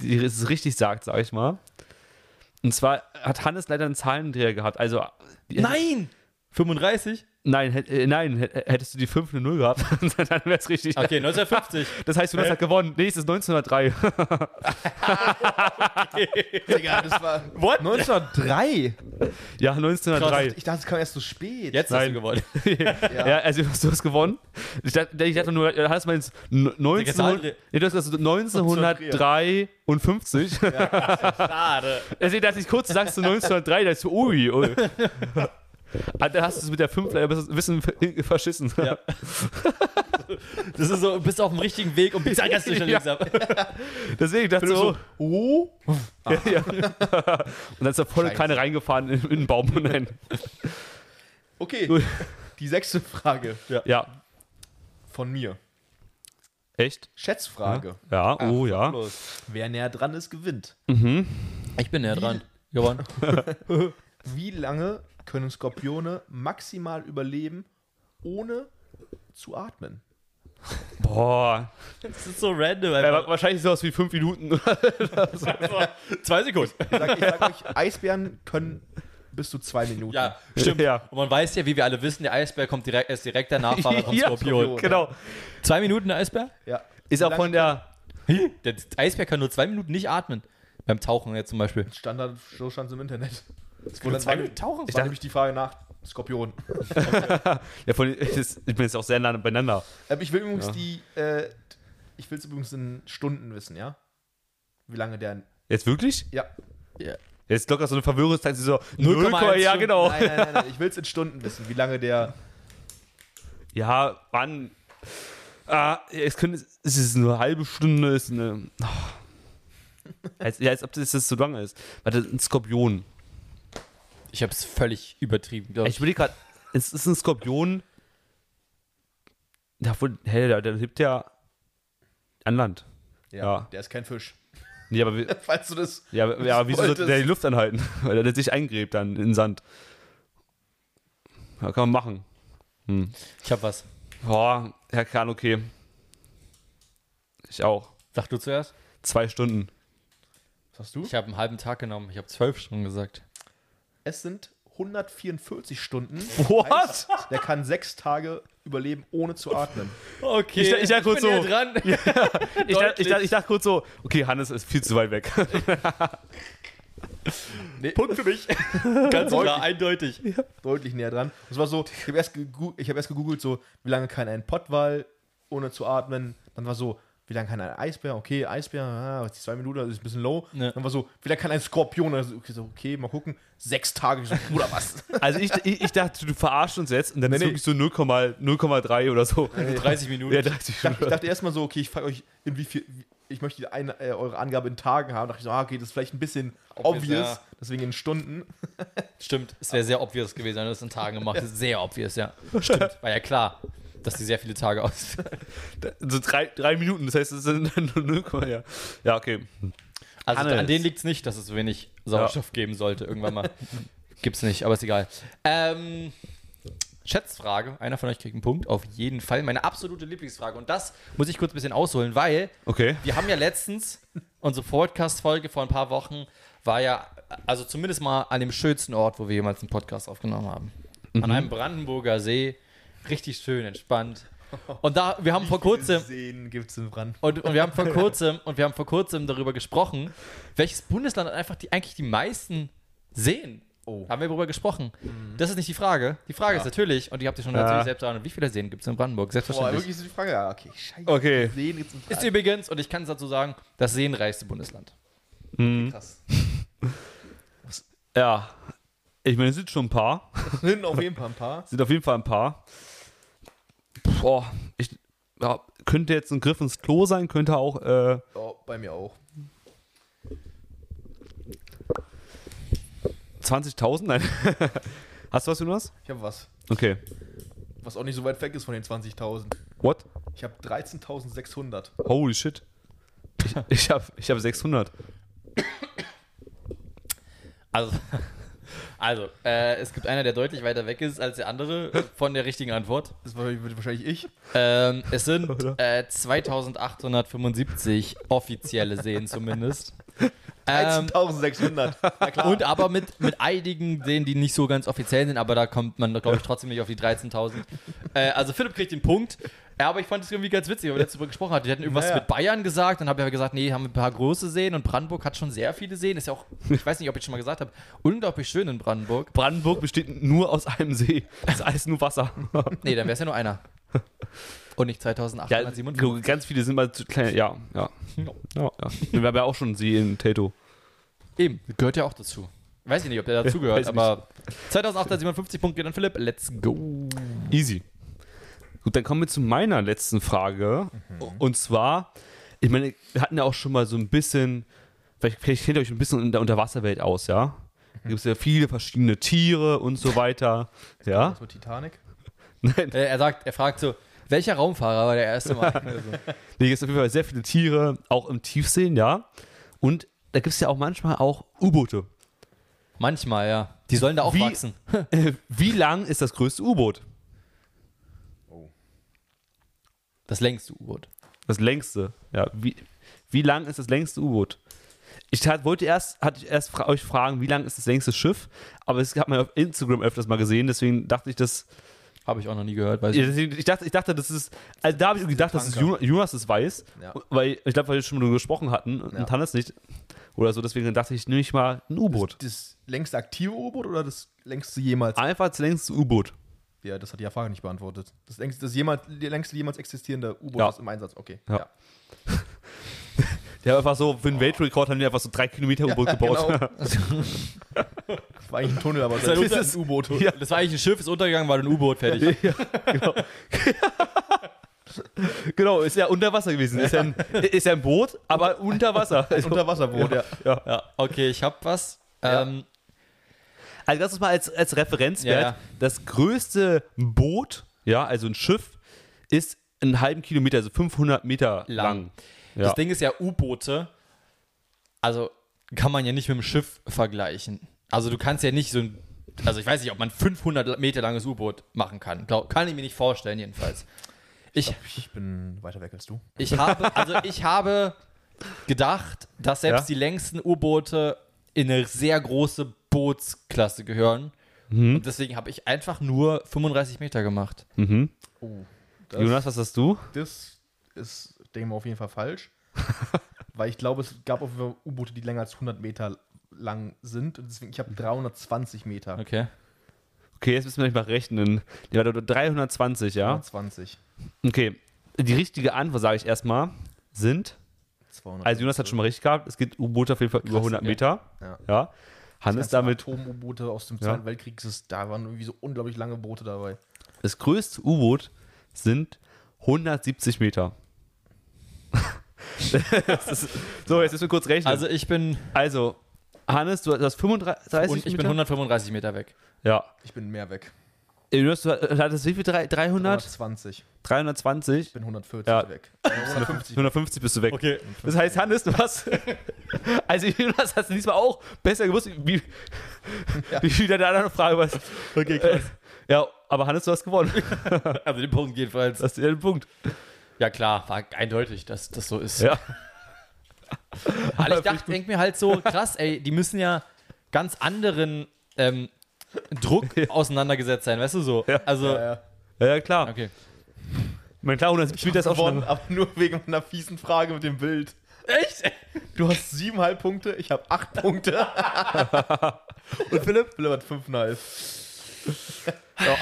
es richtig sagt, sag ich mal. Und zwar hat Hannes leider einen Zahlendreher gehabt. Also, Nein! 35? Nein, äh, nein, hätt- hättest du die 5 eine 0 gehabt, dann wäre es richtig. Okay, 1950. Das heißt, Jonas hat gewonnen. Nee, es ist 1903. Digga, das war What? 1903. ja, 1903. Ich dachte, es kam erst so spät. Jetzt hast Nein. du gewonnen. Ja. also du hast gewonnen. Ich dachte, ich dachte nur, du hast mal ins 1900, Zahl- nee, du hast also 1953. Schade. Deswegen dachte ich kurz, du sagst du 1903, da ist so, ui, ui. Ah, Da hast du es mit der 5 leider ein bisschen verschissen. Ja. Das ist so, du bist auf dem richtigen Weg und biegst ganz durch Ja. links ab. Deswegen dachte ich so, oh. ja. Und dann ist da volle Scheiße. Kanne reingefahren in, in den Baum hinein. Okay, Gut. die sechste Frage Ja. von mir. Echt? Schätzfrage. Ja, oh ja. Wer näher dran ist, gewinnt. Ich bin näher dran. Gewonnen. Wie lange können Skorpione maximal überleben, ohne zu atmen? Boah. Das ist so random. Ja, wahrscheinlich sowas wie 5 Minuten. Zwei Sekunden. Ich sag, ich sag euch, Eisbären können bis zu zwei Minuten. Ja, stimmt. Ja. Und man weiß ja, wie wir alle wissen, der Eisbär kommt direkt, ist direkt der Nachfahre vom Ja, Skorpion. Genau. Zwei Minuten der Eisbär? ja. Ist auch von der. Der Eisbär kann nur zwei Minuten nicht atmen. Beim Tauchen jetzt zum Beispiel. Standard, so stand es im Internet. Das Können war, zwei Minuten tauchen? das war nämlich die Frage nach Skorpion. Ja, von, ich, ich bin jetzt auch sehr nah beieinander. Ähm, ich will übrigens die, äh, ich will es übrigens in Stunden wissen, ja? Wie lange der, Jetzt wirklich? ja. Ja. Jetzt locker so eine Verwirrungszeit, so 0,1 0,1, ja genau. Nein, nein, nein, nein. ich will es in Stunden wissen, wie lange der, Ja, wann? Ah, es, könnte, es ist nur eine halbe Stunde, ist eine. Oh. Als, ja, als ob das, das so lange ist. Warte, ein Skorpion. Ich habe es völlig übertrieben, glaube Ich überlege gerade, es ist ein Skorpion. Ja, wohl, hey, der, der lebt ja an Land. ja, Ja. der ist kein Fisch. Nee, aber, wie- Falls du das, ja, aber- ja, wieso sollte wolltest. der die Luft anhalten? Weil er sich eingräbt dann in den Sand. Ja, kann man machen. Ich habe was. Boah, Herr Kahn, okay. Ich auch. Sag du zuerst. Zwei Stunden. was hast du? Ich habe einen halben Tag genommen. Ich habe zwölf Stunden gesagt. Es sind 144 Stunden. What? Heißt, der kann sechs Tage überleben, ohne zu atmen. Okay. Ich dachte- ich dachte kurz bin so- hier dran. Ich dachte, ich, dachte, ich dachte kurz so, okay, Hannes ist viel zu weit weg. Punkt für mich. Ganz klar, eindeutig. Deutlich näher dran. Es war so, ich habe erst, ich hab erst gegoogelt, so, wie lange kann ein Pottwal ohne zu atmen? Dann war so, wie lange kann ein Eisbär? Okay, Eisbär, ah, die zwei Minuten, das ist ein bisschen low. Ja. Dann war so, wie lange kann ein Skorpion? Also, okay, so, okay, mal gucken. Sechs Tage. So, Bruder, was? Also ich, ich, ich dachte, du verarschst uns jetzt und dann Nee, ist nee. wirklich so 0,0 0,3 oder so. 30 Minuten. Ja, 30 Ich dachte, ich dachte erstmal so, okay, ich frage euch, in wie viel, ich möchte eine, äh, eure Angabe in Tagen haben. Da dachte ich so, ah, okay, das ist vielleicht ein bisschen Obvious, obvious, ja. deswegen in Stunden. Stimmt, es wäre sehr obvious gewesen, wenn du das in Tagen gemacht hättest. Sehr obvious, ja. Stimmt, war ja klar, dass die sehr viele Tage aus. So drei, drei Minuten, das heißt, es sind nur 0, ja. Ja, okay. Also Hannes. an denen liegt es nicht, dass es so wenig Sauerstoff geben sollte. Irgendwann mal. Gibt's nicht, aber ist egal. Ähm, Schätzfrage. Einer von euch kriegt einen Punkt. Auf jeden Fall. Meine absolute Lieblingsfrage. Und das muss ich kurz ein bisschen ausholen, weil Okay. wir haben ja letztens, unsere Podcast-Folge vor ein paar Wochen war ja, also zumindest mal an dem schönsten Ort, wo wir jemals einen Podcast aufgenommen haben. An einem Brandenburger See. Richtig schön, entspannt. Und da, wir haben vor kurzem, Seen gibt es in Brand. und, und wir haben vor kurzem und wir haben vor kurzem darüber gesprochen, welches Bundesland hat einfach die, eigentlich die meisten Seen. Oh. Haben wir darüber gesprochen. Das ist nicht die Frage. Die Frage ist natürlich, und die habt ihr schon Ja. natürlich selbst erraten, wie viele Seen gibt es in Brandenburg? Boah, Selbstverständlich. wirklich ist die Frage, ja, okay, scheiße. Okay. Seen gibt's in ist übrigens, und ich kann es dazu sagen, das seenreichste Bundesland. krass. Ja. Ich meine, es sind schon ein paar. Sind auf jeden Fall ein paar. Sind auf jeden Fall ein paar. Boah, ich ja, könnte jetzt ein Griff ins Klo sein, könnte auch äh, Oh, bei mir auch. 20.000? Nein. Hast du was, Jonas? Ich habe was, Okay. was auch nicht so weit weg ist von den 20.000. What? Ich habe 13.600. Holy shit. Ich, ich habe ich hab 600. Also, also äh, es gibt einer, der deutlich weiter weg ist als der andere von der richtigen Antwort. Das war, wahrscheinlich ich. Ähm, es sind äh, 2875 offizielle Seen zumindest. Ähm, 13.600. Na klar. und aber mit, mit einigen, denen, die nicht so ganz offiziell sind, aber da kommt man, glaube ich, trotzdem nicht auf die 13.000. Äh, also Philipp kriegt den Punkt. Ja, aber ich fand es irgendwie ganz witzig, weil wir Mal gesprochen hatten. Die hatten irgendwas Naja. mit Bayern gesagt, dann habe ich aber gesagt, nee, haben wir ein paar große Seen und Brandenburg hat schon sehr viele Seen. Ist ja auch, ich weiß nicht, ob ich schon mal gesagt habe, unglaublich schön in Brandenburg. Brandenburg besteht nur aus einem See. Das ist alles nur Wasser. Nee, dann wäre es ja nur einer. Und nicht Ja, 2857. ganz viele sind mal zu klein. Ja, ja. ja, ja. Wir haben ja auch schon einen See in Tato. Eben, gehört ja auch dazu. Weiß ich nicht, ob der dazugehört, aber 2857 Punkte dann Philipp, let's go. Easy. Gut, dann kommen wir zu meiner letzten Frage. Und zwar, ich meine, wir hatten ja auch schon mal so ein bisschen, vielleicht, vielleicht kennt ihr euch ein bisschen in der Unterwasserwelt aus, ja? Da gibt es ja viele verschiedene Tiere und so weiter. Ja? Das war Titanic. Nein, er sagt, er fragt so, welcher Raumfahrer war der erste Mal? nee, gibt es auf jeden Fall sehr viele Tiere, auch im Tiefseen, ja? Und da gibt es ja auch manchmal auch U-Boote. Manchmal, ja. Die sollen da auch Wie- wachsen. Wie lang ist das größte U-Boot? Das längste U-Boot. Das längste. Ja, wie, wie lang ist das längste U-Boot? Ich tat, wollte erst, hatte ich erst fra euch fragen, wie lang ist das längste Schiff, aber es hat man auf Instagram öfters mal gesehen, deswegen dachte ich, das. Habe ich auch noch nie gehört. Weiß Ja, ich. deswegen- Ich dachte, ich dachte, das ist. Also da habe ich gedacht, dass. Jonas, das weiß, Ja. weil ich glaube, weil wir schon mal darüber gesprochen hatten Ja. und Hannes nicht. Oder so, deswegen dachte ich, nehme ich mal ein U-Boot. Das längste aktive U-Boot oder das längste jemals? Einfach das längste U-Boot. Ja, das hat die Frage nicht beantwortet. Das längste, das jemals, die längste jemals existierende U-Boot Ja. ist im Einsatz. Okay. Ja. Der hat einfach so, für den Weltrekord haben die einfach so drei Kilometer U-Boot gebaut. Genau. Das war eigentlich ein Tunnel, aber Das ist das ist ein U-Boot. Ja. Das war eigentlich ein Schiff, ist untergegangen, war ein U-Boot fertig. genau, ist ja unter Wasser gewesen. Ist ja ein, ist ja ein Boot, aber unter Wasser. Also, Unterwasserboot, ja. ja. Ja, okay, ich habe was. Ja. Ähm, Also das ist mal als, als Referenzwert. Ja, ja. Das größte Boot, ja, also ein Schiff, ist einen halben Kilometer, also 500 Meter lang. Lang. Ja. Das Ding ist ja U-Boote. Also kann man ja nicht mit dem Schiff vergleichen. Also du kannst ja nicht so ein. Also ich weiß nicht, ob man 500 Meter langes U-Boot machen kann. Glaub, kann ich mir nicht vorstellen, jedenfalls. Ich, Ich bin weiter weg als du. ich habe, also ich habe gedacht, dass selbst Ja? die längsten U-Boote in eine sehr große Bootsklasse gehören. Mhm. Und deswegen habe ich einfach nur 35 Meter gemacht. Mhm. Oh, das, Jonas, was hast du? das ist, denke ich mal, auf jeden Fall falsch. Weil ich glaube, es gab auf jeden Fall U-Boote, die länger als 100 Meter lang sind. Und deswegen, ich habe 320 Meter. Okay. Okay, jetzt müssen wir gleich mal rechnen. Die war 320, ja? 320. Okay. Die richtige Antwort, sage ich erstmal, sind, 200. also Jonas hat schon mal richtig gehabt, es gibt U-Boote auf jeden Fall über 100 okay. Meter. Ja. Ja. Hannes damit, Atom-U-Boote aus dem Ja. Zweiten Weltkrieg, das ist, da waren irgendwie so unglaublich lange Boote dabei. das größte U-Boot sind 170 Meter. ist, so, jetzt müssen wir kurz rechnen. Also ich bin Also, Hannes, du hast 35 und ich bin Meter? 135 Meter weg. Ja. Ich bin mehr weg. Jonas, du hattest wie viel? Drei- 300? 120. 320? Ich bin 140 Ja. weg. 150. 150 bist du weg. Okay. Das heißt, Hannes, du hast. Also, Jonas hast du diesmal auch besser gewusst, wie, Ja. wie viel deine andere Frage war. Okay, Äh, ja, aber Hannes, du hast gewonnen. Also den Punkt jedenfalls. Das ist der Punkt. Ja klar, war eindeutig, dass das so ist. Ja. Aber ich dachte, denk mir halt so, krass, ey, die müssen ja ganz anderen ähm, Druck auseinandergesetzt sein, weißt du so? Ja. Also, Ja, ja. Ja, ja, klar. okay. Mein klar, 170 Meter ist auch gewonnen, schon. aber nur wegen einer fiesen Frage mit dem Bild. Echt? Du hast siebeneinhalb Punkte, ich habe acht Punkte. Und Philipp? Philipp hat fünfeinhalb. ja.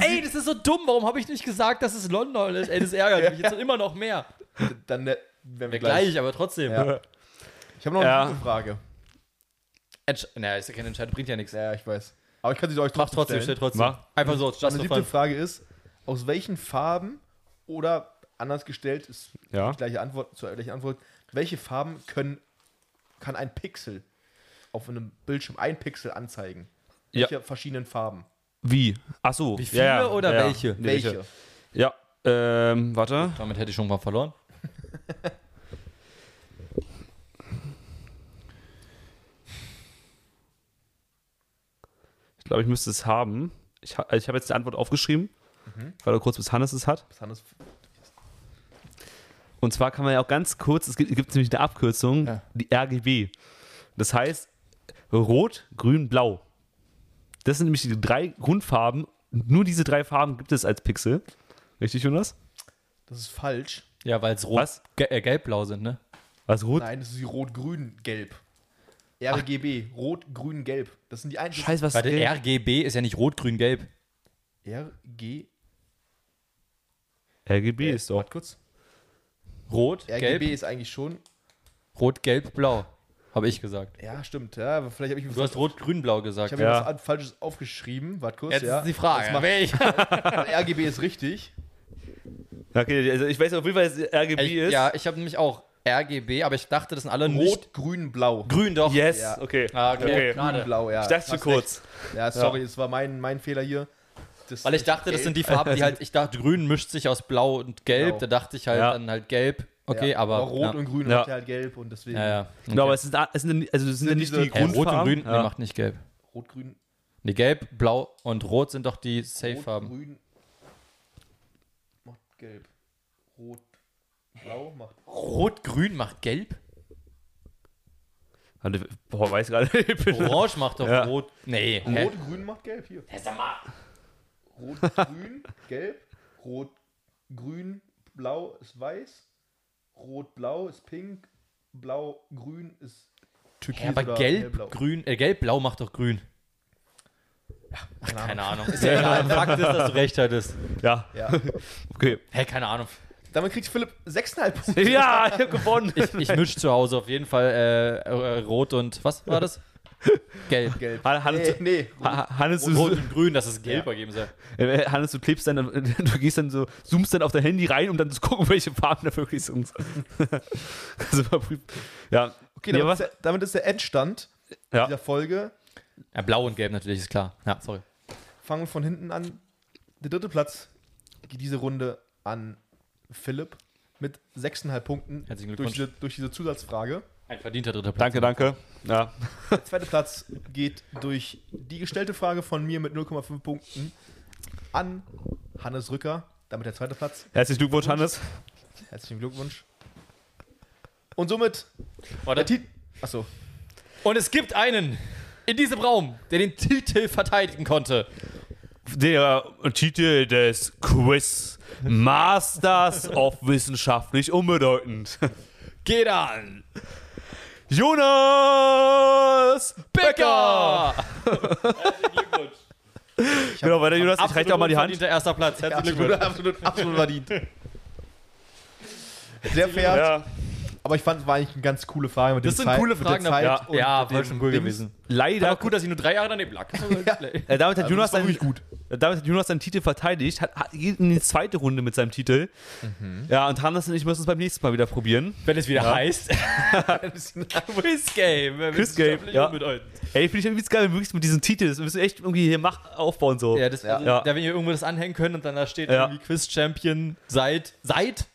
Ey, das ist so dumm, warum habe ich nicht gesagt, dass es London ist? Ey, das ärgert mich jetzt immer noch mehr. Dann ne, werden wir Gleich, gleich. aber trotzdem. Ja. Ich habe noch eine Ja. gute Frage. Entsch naja, ist ja keine Entscheidung, bringt ja nichts. Ja, ich weiß. Aber ich kann sie euch trotzdem trotzdem, stell stellen. trotzdem. Mach. Einfach so, just Meine siebte fun. Frage ist, aus welchen Farben oder anders gestellt ist Ja. die gleiche Antwort, zur gleichen Antwort, welche Farben können, kann ein Pixel auf einem Bildschirm ein Pixel anzeigen? Ja. Welche verschiedenen Farben? Wie? Ach so. Wie viele oder welche? Welche? Ja. Ähm, warte. Damit hätte ich schon mal verloren. glaube, ich müsste es haben. Ich, ha- ich habe jetzt die Antwort aufgeschrieben. Mhm. Ich warte kurz, bis Hannes es hat. Was Hannes, Und zwar kann man ja auch ganz kurz, es gibt, gibt nämlich eine Abkürzung, Ja. die RGB. Das heißt Rot, Grün, Blau. Das sind nämlich die drei Grundfarben. Nur diese drei Farben gibt es als Pixel. Richtig, Jonas? Das ist falsch. Ja, weil es rot, äh, gelb-blau sind, ne? Was rot? Nein, das ist die Rot-Grün-Gelb. RGB, Rot, Grün, Gelb. Das sind die einzigen. Scheiße, was Warte, gelb? RGB ist ja nicht rot, grün, gelb. RG. RGB ist doch. Warte kurz. Rot, RGB gelb, ist eigentlich schon. rot, gelb, blau. Habe ich gesagt. Ja, stimmt. Ja, aber vielleicht habe ich mir Du hast rot, grün, blau gesagt. Ich habe Ja. mir was Falsches aufgeschrieben. Warte kurz. Jetzt ja. ist die Frage. Welch? RGB ist richtig. Okay, also ich weiß auf jeden Fall, dass es RGB Ich, ist. ja, ich habe nämlich auch RGB, aber ich dachte, das sind alle nicht Rot, Grün, Blau. grün doch. Yes, Ja. okay. Ah, okay. okay. Grün, Blau, ja. Ich dachte schon kurz. recht. Ja, sorry, es war mein, mein Fehler hier. Das Weil ich dachte, das sind die Farben, die halt, ich dachte, grün mischt sich aus blau und gelb. Blau. Da dachte ich halt Ja. dann halt gelb. Okay, ja, aber. Rot ja. und Grün Ja. macht ja halt gelb und deswegen. Ja, ja. Genau, aber es sind, es sind, also es sind, ja nicht diese- die Hä, rot und Grundfarben. grün, ja. nee, macht nicht gelb. Rot, Grün, Nee, gelb, blau und rot sind doch die Rot, Safe-Farben. Grün macht gelb. Rot, Blau macht. Rot, grün macht gelb? Warte, Boah, weiß gerade. Orange macht doch Ja. rot. Nee. hä? Rot, Grün macht gelb. Hier. Sag mal. Rot, Grün, Gelb. Rot, Grün, Blau ist weiß. Rot, Blau ist pink. Blau, Grün ist türkis Ja, aber oder gelb, hellblau. grün, äh, gelb, blau macht doch grün. Keine Ahnung. Keine Ahnung. Ist ja egal. Fakt ist, dass du recht hattest. Ja, Ja. okay. Hä, keine Ahnung. Damit kriegt Philipp 6,5 Punkte. Ja, ich habe gewonnen. Ich, ich mische zu Hause auf jeden Fall äh, äh, rot und was war das? Gelb. Gelb. Han- Hannes, nee, nee. Ha- Hannes, du, Rot und grün, dass es gelb Ja. ergeben soll. äh, Hannes, du klebst dann, du gehst dann so, zoomst dann auf dein Handy rein, um dann zu gucken, welche Farben da wirklich sind. also. Ja, Okay, Nee, damit, was- ist der, damit ist der Endstand Ja. dieser Folge. Ja, blau und gelb natürlich, ist klar. Ja, sorry. Fangen wir von hinten an. Der dritte Platz geht diese Runde an Philipp mit 6,5 Punkten Herzlichen durch Glückwunsch. diese, durch diese Zusatzfrage. Ein verdienter dritter Platz. danke, danke. Ja. Der zweite Platz geht durch die gestellte Frage von mir mit 0,5 Punkten an Hannes Rücker. Damit der zweite Platz. Herzlichen Glückwunsch, Hannes. Herzlichen Glückwunsch. Und somit Oh, der der Titel. Achso. und es gibt einen in diesem Raum, der den Titel verteidigen konnte. Der Titel des Quiz Masters of Wissenschaftlich Unbedeutend. Geht an Jonas Becker! Genau, weiter, Jonas, ich reiche auch mal die Hand. Der erster Platz. Herzlichen Absolut, Glückwunsch. absolut, absolut verdient. Sehr fair. Ja, Aber ich fand, es war eigentlich eine ganz coole Frage. Mit Das sind Zeit, coole mit der Fragen. Zeit ja, und ja dem schon cool Dings. gewesen. leider. Aber gut, dass ich nur drei Jahre daneben lag. Äh, damit, hat Also, Jonas war seinen, gut. äh, damit hat Jonas seinen Titel verteidigt, hat, hat, geht in die zweite Runde mit seinem Titel. Ja, und Hannes und ich müssen es beim nächsten Mal wieder probieren. Wenn es wieder Ja. heißt. Quiz Game. Quiz Game, ja. Ey, finde ich irgendwie geil, wenn wir wirklich mit diesem Titel, das müssen wir echt irgendwie hier mach, aufbauen so. Ja, das, also, Ja. da wenn ihr irgendwo das anhängen könnt und dann da steht Ja. irgendwie Quiz Champion seit, seit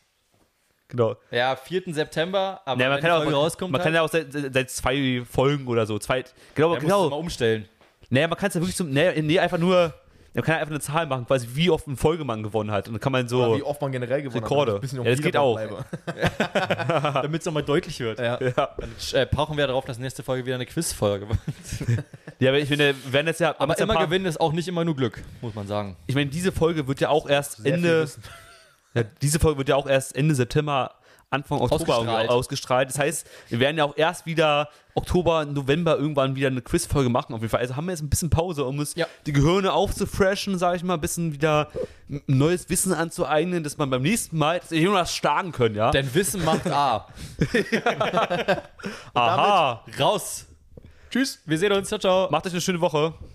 Genau. ja, 4. September, aber Ja, man wenn kann, die auch, Folge man, rauskommt, man kann ja auch seit, seit zwei Folgen oder so, zwei, genau, halt, genau. mal genau. umstellen. Naja, man kann es ja wirklich so, nee, nee, einfach nur, man kann einfach eine Zahl machen, quasi wie oft eine Folge man gewonnen hat. Und dann kann man so, Oder wie oft man generell gewonnen Rekorde. hat. ein bisschen Ja, das geht auch. Damit es nochmal deutlich wird. Ja. ja. Dann äh, brauchen wir darauf, dass nächste Folge wieder eine Quizfolge wird. ja, aber ich finde, wir werden jetzt ja, Aber ja ein immer paar- gewinnen ist auch nicht immer nur Glück, muss man sagen. Ich meine, diese Folge wird ja auch erst Sehr Ende. Ja, diese Folge wird ja auch erst Ende September, Anfang Oktober Ausgestrahlt. ausgestrahlt. Das heißt, wir werden ja auch erst wieder Oktober, November irgendwann wieder eine Quizfolge machen. Auf jeden Fall. Also haben wir jetzt ein bisschen Pause, um uns Ja. die Gehirne aufzufreshen, sage ich mal, ein bisschen wieder neues Wissen anzueignen, dass man beim nächsten Mal Jonas schlagen können, ja? Denn Wissen macht A. Aha. Raus. Tschüss. Wir sehen uns. Ciao, ciao. Macht euch eine schöne Woche.